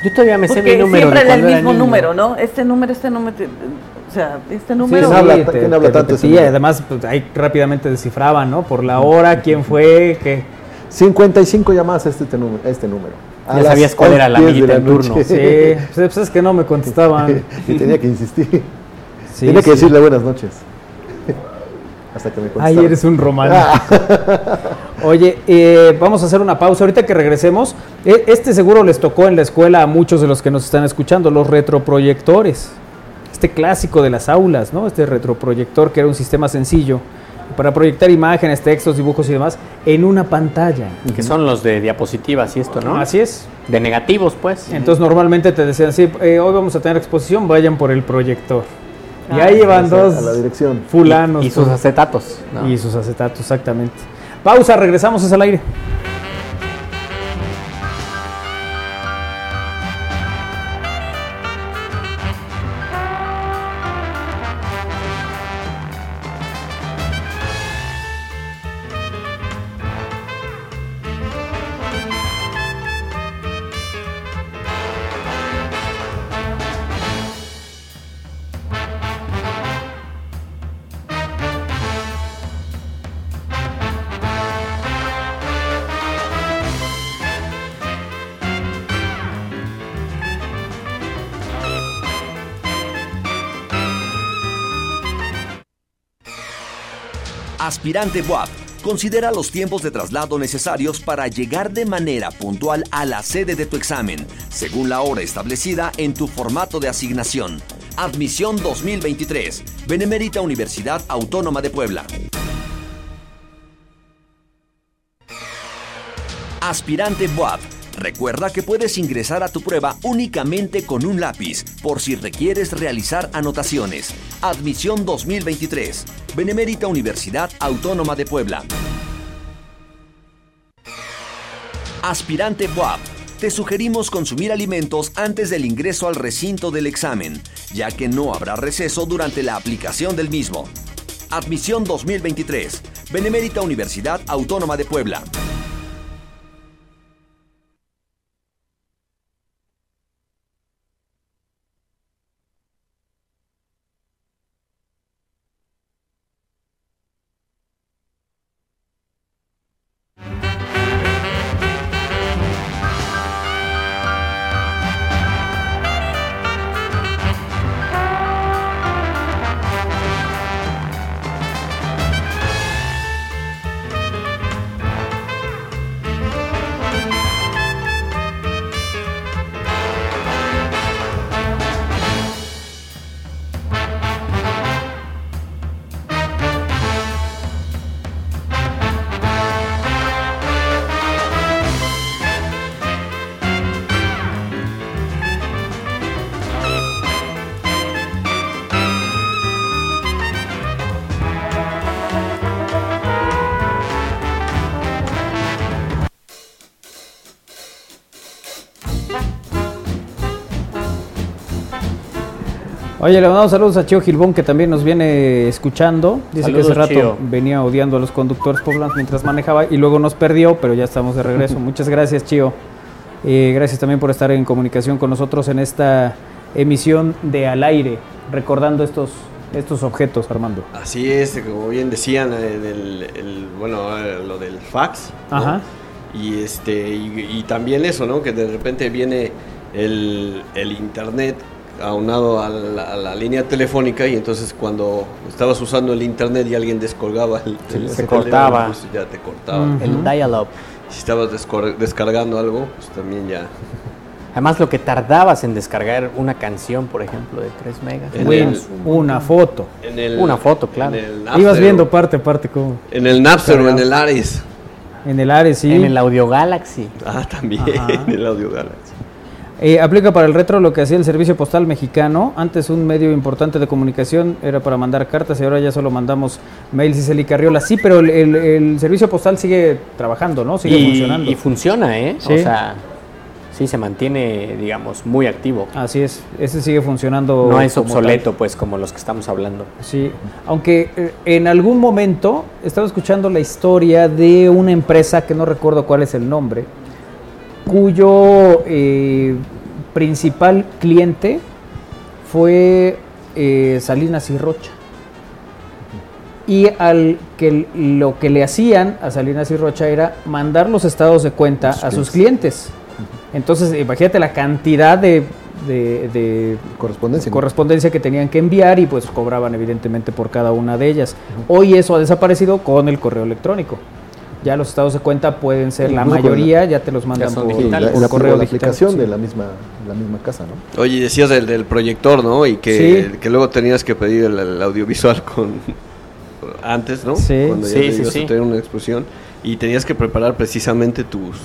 Yo todavía me sé Porque mi número. siempre era el mismo niño. número, ¿no? Este número, este número, te- o sea, este sí, número. sí, habla- te- quién habla te tanto número? además pues, ahí rápidamente descifraban, ¿no? Por la hora, quién fue, qué... 55 llamadas a este, este número. A Ya sabías cuál era la 10 de amiguita en turno. Sí, pues, pues es que no me contestaban. y tenía que insistir. Sí, tenía que sí. decirle buenas noches. Hasta que me contestara. Ay, eres un romántico. Oye, eh, vamos a hacer una pausa. Ahorita que regresemos, e- este seguro les tocó en la escuela a muchos de los que nos están escuchando, los retroproyectores. Este clásico de las aulas, ¿no? Este retroproyector que era un sistema sencillo para proyectar imágenes, textos, dibujos y demás en una pantalla. Que son los de diapositivas y esto, ¿no? Así es. De negativos, pues. Entonces normalmente te decían, sí, eh, hoy vamos a tener exposición, vayan por el proyector. Y Ah, ahí la- dos A la dirección. fulanos. y sus acetatos. ¿no? Y sus acetatos, exactamente. Pausa, regresamos es al aire. Aspirante WAP. Considera los tiempos de traslado necesarios para llegar de manera puntual a la sede de tu examen, según la hora establecida en tu formato de asignación. Admisión 2023. Benemérita Universidad Autónoma de Puebla. Aspirante WAP. Recuerda que puedes ingresar a tu prueba únicamente con un lápiz, por si requieres realizar anotaciones. Admisión 2023. Benemérita Universidad Autónoma de Puebla. Aspirante WAP. Te sugerimos consumir alimentos antes del ingreso al recinto del examen, ya que no habrá receso durante la aplicación del mismo. Admisión 2023. Benemérita Universidad Autónoma de Puebla. Oye, le mandamos saludos a Chio Gilbón que también nos viene escuchando. Dice que hace rato venía odiando a los conductores poblanos mientras manejaba y luego nos perdió, pero ya estamos de regreso. Muchas gracias, Chio. Eh, gracias también por estar en comunicación con nosotros en esta emisión de Al Aire, recordando estos, estos objetos, Armando. Así es, como bien decían, eh, del- el- bueno, eh, lo del fax. ¿no? Ajá. Y, este, y, y también eso, ¿no? Que de repente viene el, el internet aunado a la, a la línea telefónica y entonces cuando estabas usando el internet y alguien descolgaba el, Se- el se teléfono, cortaba. pues ya te cortaba. El dial-up. Si estabas descargando algo, pues también ya. Además, lo que tardabas en descargar una canción, por ejemplo, de 3 megas. En Güey, el- una foto. En el- Una foto, claro. en el Ibas viendo parte a parte cómo. En el Napster o en el Ares. En el Ares, sí. En el Audio Galaxy. Ah, también, Ajá. en el Audio Galaxy. Eh, aplica para el retro lo que hacía el Servicio Postal Mexicano. Antes un medio importante de comunicación era para mandar cartas y ahora ya solo mandamos mails y Celicarriola. Sí, pero el, el- el Servicio Postal sigue trabajando, ¿no? Sigue y, funcionando. y funciona, ¿eh? Sí. O sea, sí se mantiene, digamos, muy activo. Así es, ese sigue funcionando. No es obsoleto, pues, como los que estamos hablando. Sí, aunque eh, en algún momento estaba escuchando la historia de una empresa que no recuerdo cuál es el nombre, cuyo eh, principal cliente fue eh, Salinas y Rocha. Y al que lo que le hacían a Salinas y Rocha era mandar los estados de cuenta a sus clientes. Entonces, imagínate la cantidad de, de- de Correspondencia. correspondencia que tenían que enviar y pues cobraban evidentemente por cada una de ellas. Hoy eso ha desaparecido con el correo electrónico. Ya los estados de cuenta pueden ser, la mayoría ya te los mandan por, Sí, la, por la- correo la digital. aplicación sí. de la misma, la misma casa, ¿no? Oye, decías del, del proyector, ¿no? Y que, Sí. que luego tenías que pedir el, el audiovisual con antes, ¿no? Sí. Cuando ya Sí, te sí, ibas sí. a tener una exposición y tenías que preparar precisamente tus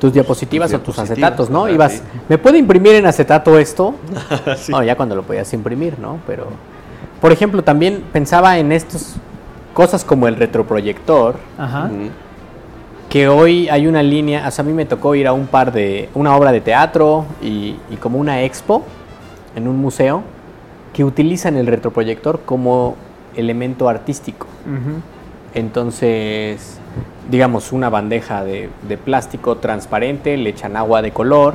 Tus diapositivas Tus o tus acetatos, ¿no? ajá, Ibas, sí. ¿me puedo imprimir en acetato esto? Sí. No, ya cuando lo podías imprimir, ¿no? Pero, por ejemplo, también pensaba en estas cosas como el retroproyector, Ajá. Que hoy hay una línea, sea, a mí me tocó ir a un par de, una obra de teatro y, y como una expo en un museo que utilizan el retroproyector como elemento artístico. Ujú. Entonces, digamos, una bandeja de, de plástico transparente, le echan agua de color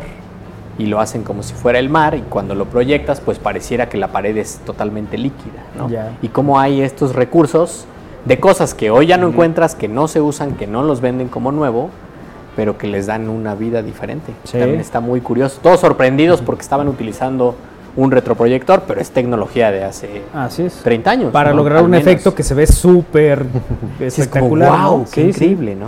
y lo hacen como si fuera el mar y cuando lo proyectas pues pareciera que la pared es totalmente líquida, ¿no? Ya. Y cómo hay estos recursos de cosas que hoy ya no encuentras, que no se usan, que no los venden como nuevo, pero que les dan una vida diferente. Sí. También está muy curioso. Todos sorprendidos porque estaban utilizando un retroproyector, pero es tecnología de hace Así es. 30 años. Para ¿no? lograr Al un menos. efecto que se ve súper Sí, es como, espectacular. ¿no? wow, qué Sí, sí. increíble, ¿no?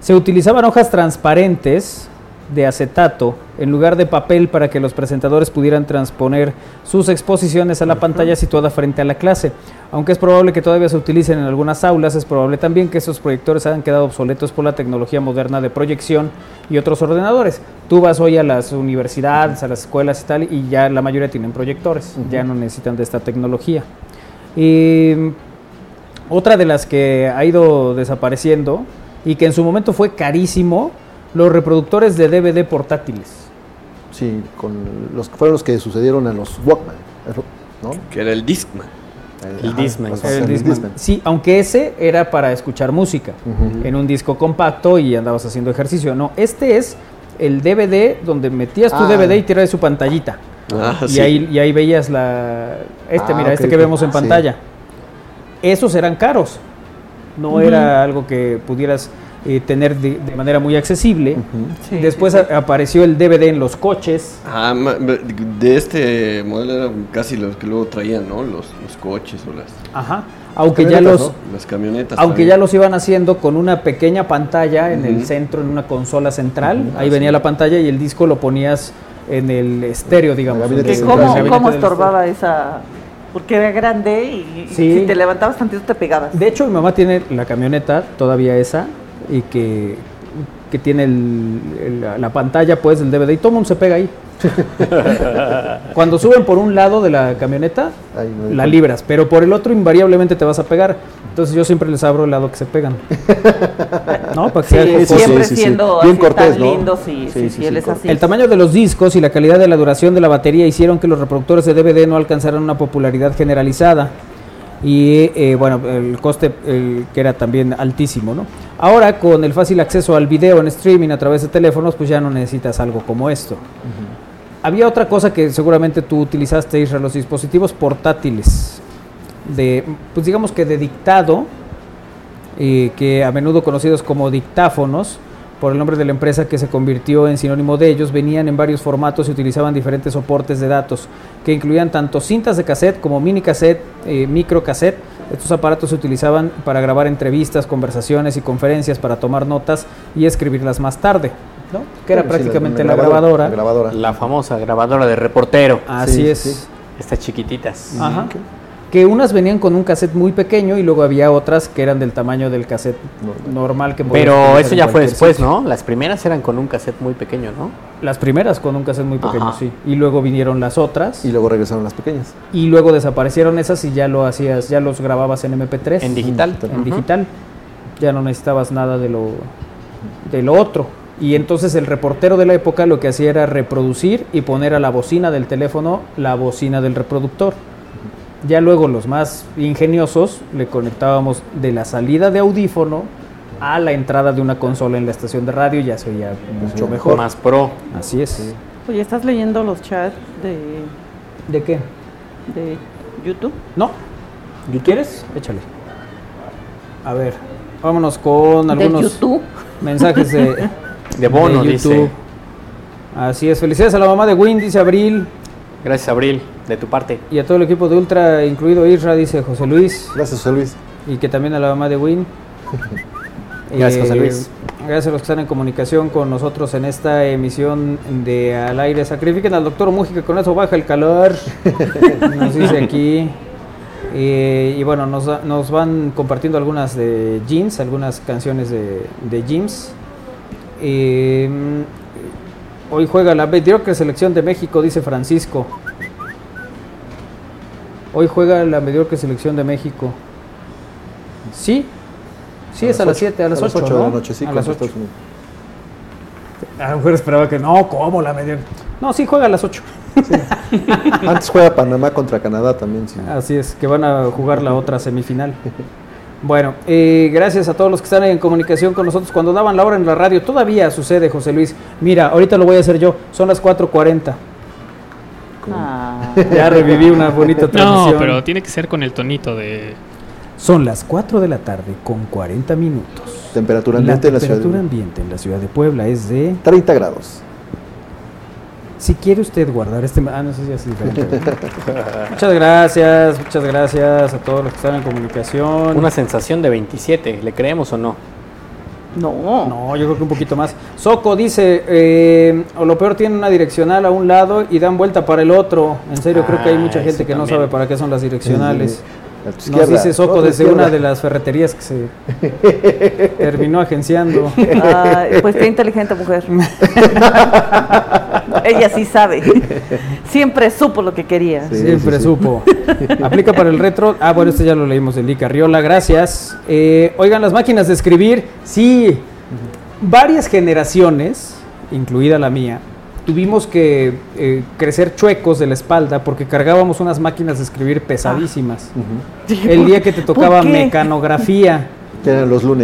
Se utilizaban hojas transparentes de acetato en lugar de papel para que los presentadores pudieran transponer sus exposiciones a la pantalla situada frente a la clase. Aunque es probable que todavía se utilicen en algunas aulas, es probable también que esos proyectores hayan quedado obsoletos por la tecnología moderna de proyección y otros ordenadores. Tú vas hoy a las universidades, a las escuelas y tal, y ya la mayoría tienen proyectores, ya no necesitan de esta tecnología. Y otra de las que ha ido desapareciendo y que en su momento fue carísimo, los reproductores de DVD portátiles. Sí, con los que fueron los que sucedieron a los Walkman, ¿no? que era el Discman. El Ajá, Discman. El el Discman. Discman. Sí, aunque ese era para escuchar música en un disco compacto y andabas haciendo ejercicio. No, este es el DVD donde metías tu Ah. DVD y tiras su pantallita. Ah, y, sí. ahí, y ahí veías la... Este, Ah, mira, este que vemos en Sí. pantalla. Esos eran caros. No era algo que pudieras eh, tener de, de manera muy accesible. Sí, Después sí, sí. a- apareció el DVD en los coches. Ah, de este modelo eran casi los que luego traían, ¿no? Los, los coches o las, Ajá. Aunque ya los... ¿no? las camionetas. Aunque también. ya los iban haciendo con una pequeña pantalla en el centro, en una consola central. Ahí ah, venía sí. la pantalla y el disco lo ponías en el estéreo, digamos. Cómo, cómo estorbaba esa... Porque era grande y Sí. si te levantabas tantito te pegabas. De hecho, mi mamá tiene la camioneta, todavía esa, y que, que tiene el- el- la, la pantalla, pues, del DVD, y todo el mundo se pega ahí. Cuando suben por un lado de la camioneta, no la libras, pero por el otro invariablemente te vas a pegar. Entonces yo siempre les abro el lado que se pegan. ¿No? Para que Sí, sea siempre siendo Bien así cortés, tan ¿no? lindo, sí, sí, sí, él es así. El tamaño de los discos y la calidad de la duración de la batería hicieron que los reproductores de DVD no alcanzaran una popularidad generalizada. Y eh, bueno, el coste el, que era también altísimo, ¿no? Ahora, con el fácil acceso al video en streaming a través de teléfonos, pues ya no necesitas algo como esto. Había otra cosa que seguramente tú utilizaste, Israel, los dispositivos portátiles, de, pues digamos que de dictado, eh, que a menudo conocidos como dictáfonos, por el nombre de la empresa que se convirtió en sinónimo de ellos, venían en varios formatos y utilizaban diferentes soportes de datos, que incluían tanto cintas de cassette como mini cassette, eh, micro cassette. Estos aparatos se utilizaban para grabar entrevistas, conversaciones y conferencias, para tomar notas y escribirlas más tarde, ¿no? que era Sí, prácticamente la- la, la grabadora. grabadora. La famosa grabadora de reportero. Así Sí, es. sí. Estas chiquititas. Ajá. Que unas venían con un cassette muy pequeño y luego había otras que eran del tamaño del cassette normal que podías Pero eso ya fue después, sitio. ¿no? Las primeras eran con un cassette muy pequeño, ¿no? Las primeras con un cassette muy pequeño, Ajá. sí. Y luego vinieron las otras. Y luego regresaron las pequeñas. Y luego desaparecieron esas y ya lo hacías, ya los grababas en MP3. En digital. En digital. Ya no necesitabas nada de lo, de lo otro. Y entonces el reportero de la época lo que hacía era reproducir y poner a la bocina del teléfono la bocina del reproductor. Ya luego los más ingeniosos le conectábamos de la salida de audífono a la entrada de una consola en la estación de radio y ya se oía mucho mejor. Más pro. Así es. Oye, ¿estás leyendo los chats de, ¿De qué? de YouTube? No. ¿Y quieres? Échale. A ver, vámonos con ¿De algunos YouTube? mensajes de, De bono, dice. Así es, felicidades a la mamá de Win, dice Abril. Gracias, Abril, de tu parte. Y a todo el equipo de Ultra, incluido Isra, dice José Luis. Gracias, José Luis. Y que también a la mamá de Win. Gracias, José Luis. Gracias a los que están en comunicación con nosotros en esta emisión de Al Aire. Sacrifiquen al doctor Mújica, con eso baja el calor. Nos dice aquí. Eh, y bueno, nos, nos van compartiendo algunas de Jeans, algunas canciones de, de Jeans. Eh, hoy juega la mediocre selección de México, dice Francisco. Hoy juega la mediocre selección de México. Sí, sí, A es a las las 7, a las 8, ocho de la noche, sí, a las 8. Estados Unidos. A lo mejor esperaba que no, ¿cómo la mediocre? No, sí, juega a las 8. Antes juega Panamá contra Canadá también. sí. Así es, que van a jugar la otra semifinal. Bueno, eh, gracias a todos los que están en comunicación con nosotros. Cuando daban la hora en la radio, todavía sucede, José Luis. Mira, ahorita lo voy a hacer yo. Son las 4.40. Ah. Ya reviví una bonita transmisión. No, pero tiene que ser con el tonito de... Son las 4 de la tarde con 40 minutos. Temperatura La ambiente en la ciudad de ambiente en la ciudad de Puebla es de... 30 grados. Si quiere usted guardar este... Ah, no sé si es diferente. muchas gracias, muchas gracias a todos los que están en comunicación. Una sensación de 27, ¿le creemos o no? No. No, yo creo que un poquito más. Soco dice, eh, o lo peor tiene una direccional a un lado y dan vuelta para el otro. En serio, creo que hay Ah, mucha gente que no sabe para qué son las direccionales. A tu Nos dice Soco desde izquierda. una de las ferreterías que se terminó agenciando. Ay, pues qué inteligente mujer. Ella sí sabe. Siempre supo lo que quería. Siempre supo. Aplica para el retro. Ah, bueno, este ya lo leímos de Lee Carriola. Gracias. Eh, oigan, las máquinas de escribir. Sí, varias generaciones, incluida la mía, tuvimos que eh, crecer chuecos de la espalda porque cargábamos unas máquinas de escribir pesadísimas. El día que te tocaba mecanografía. Que eran los lunes.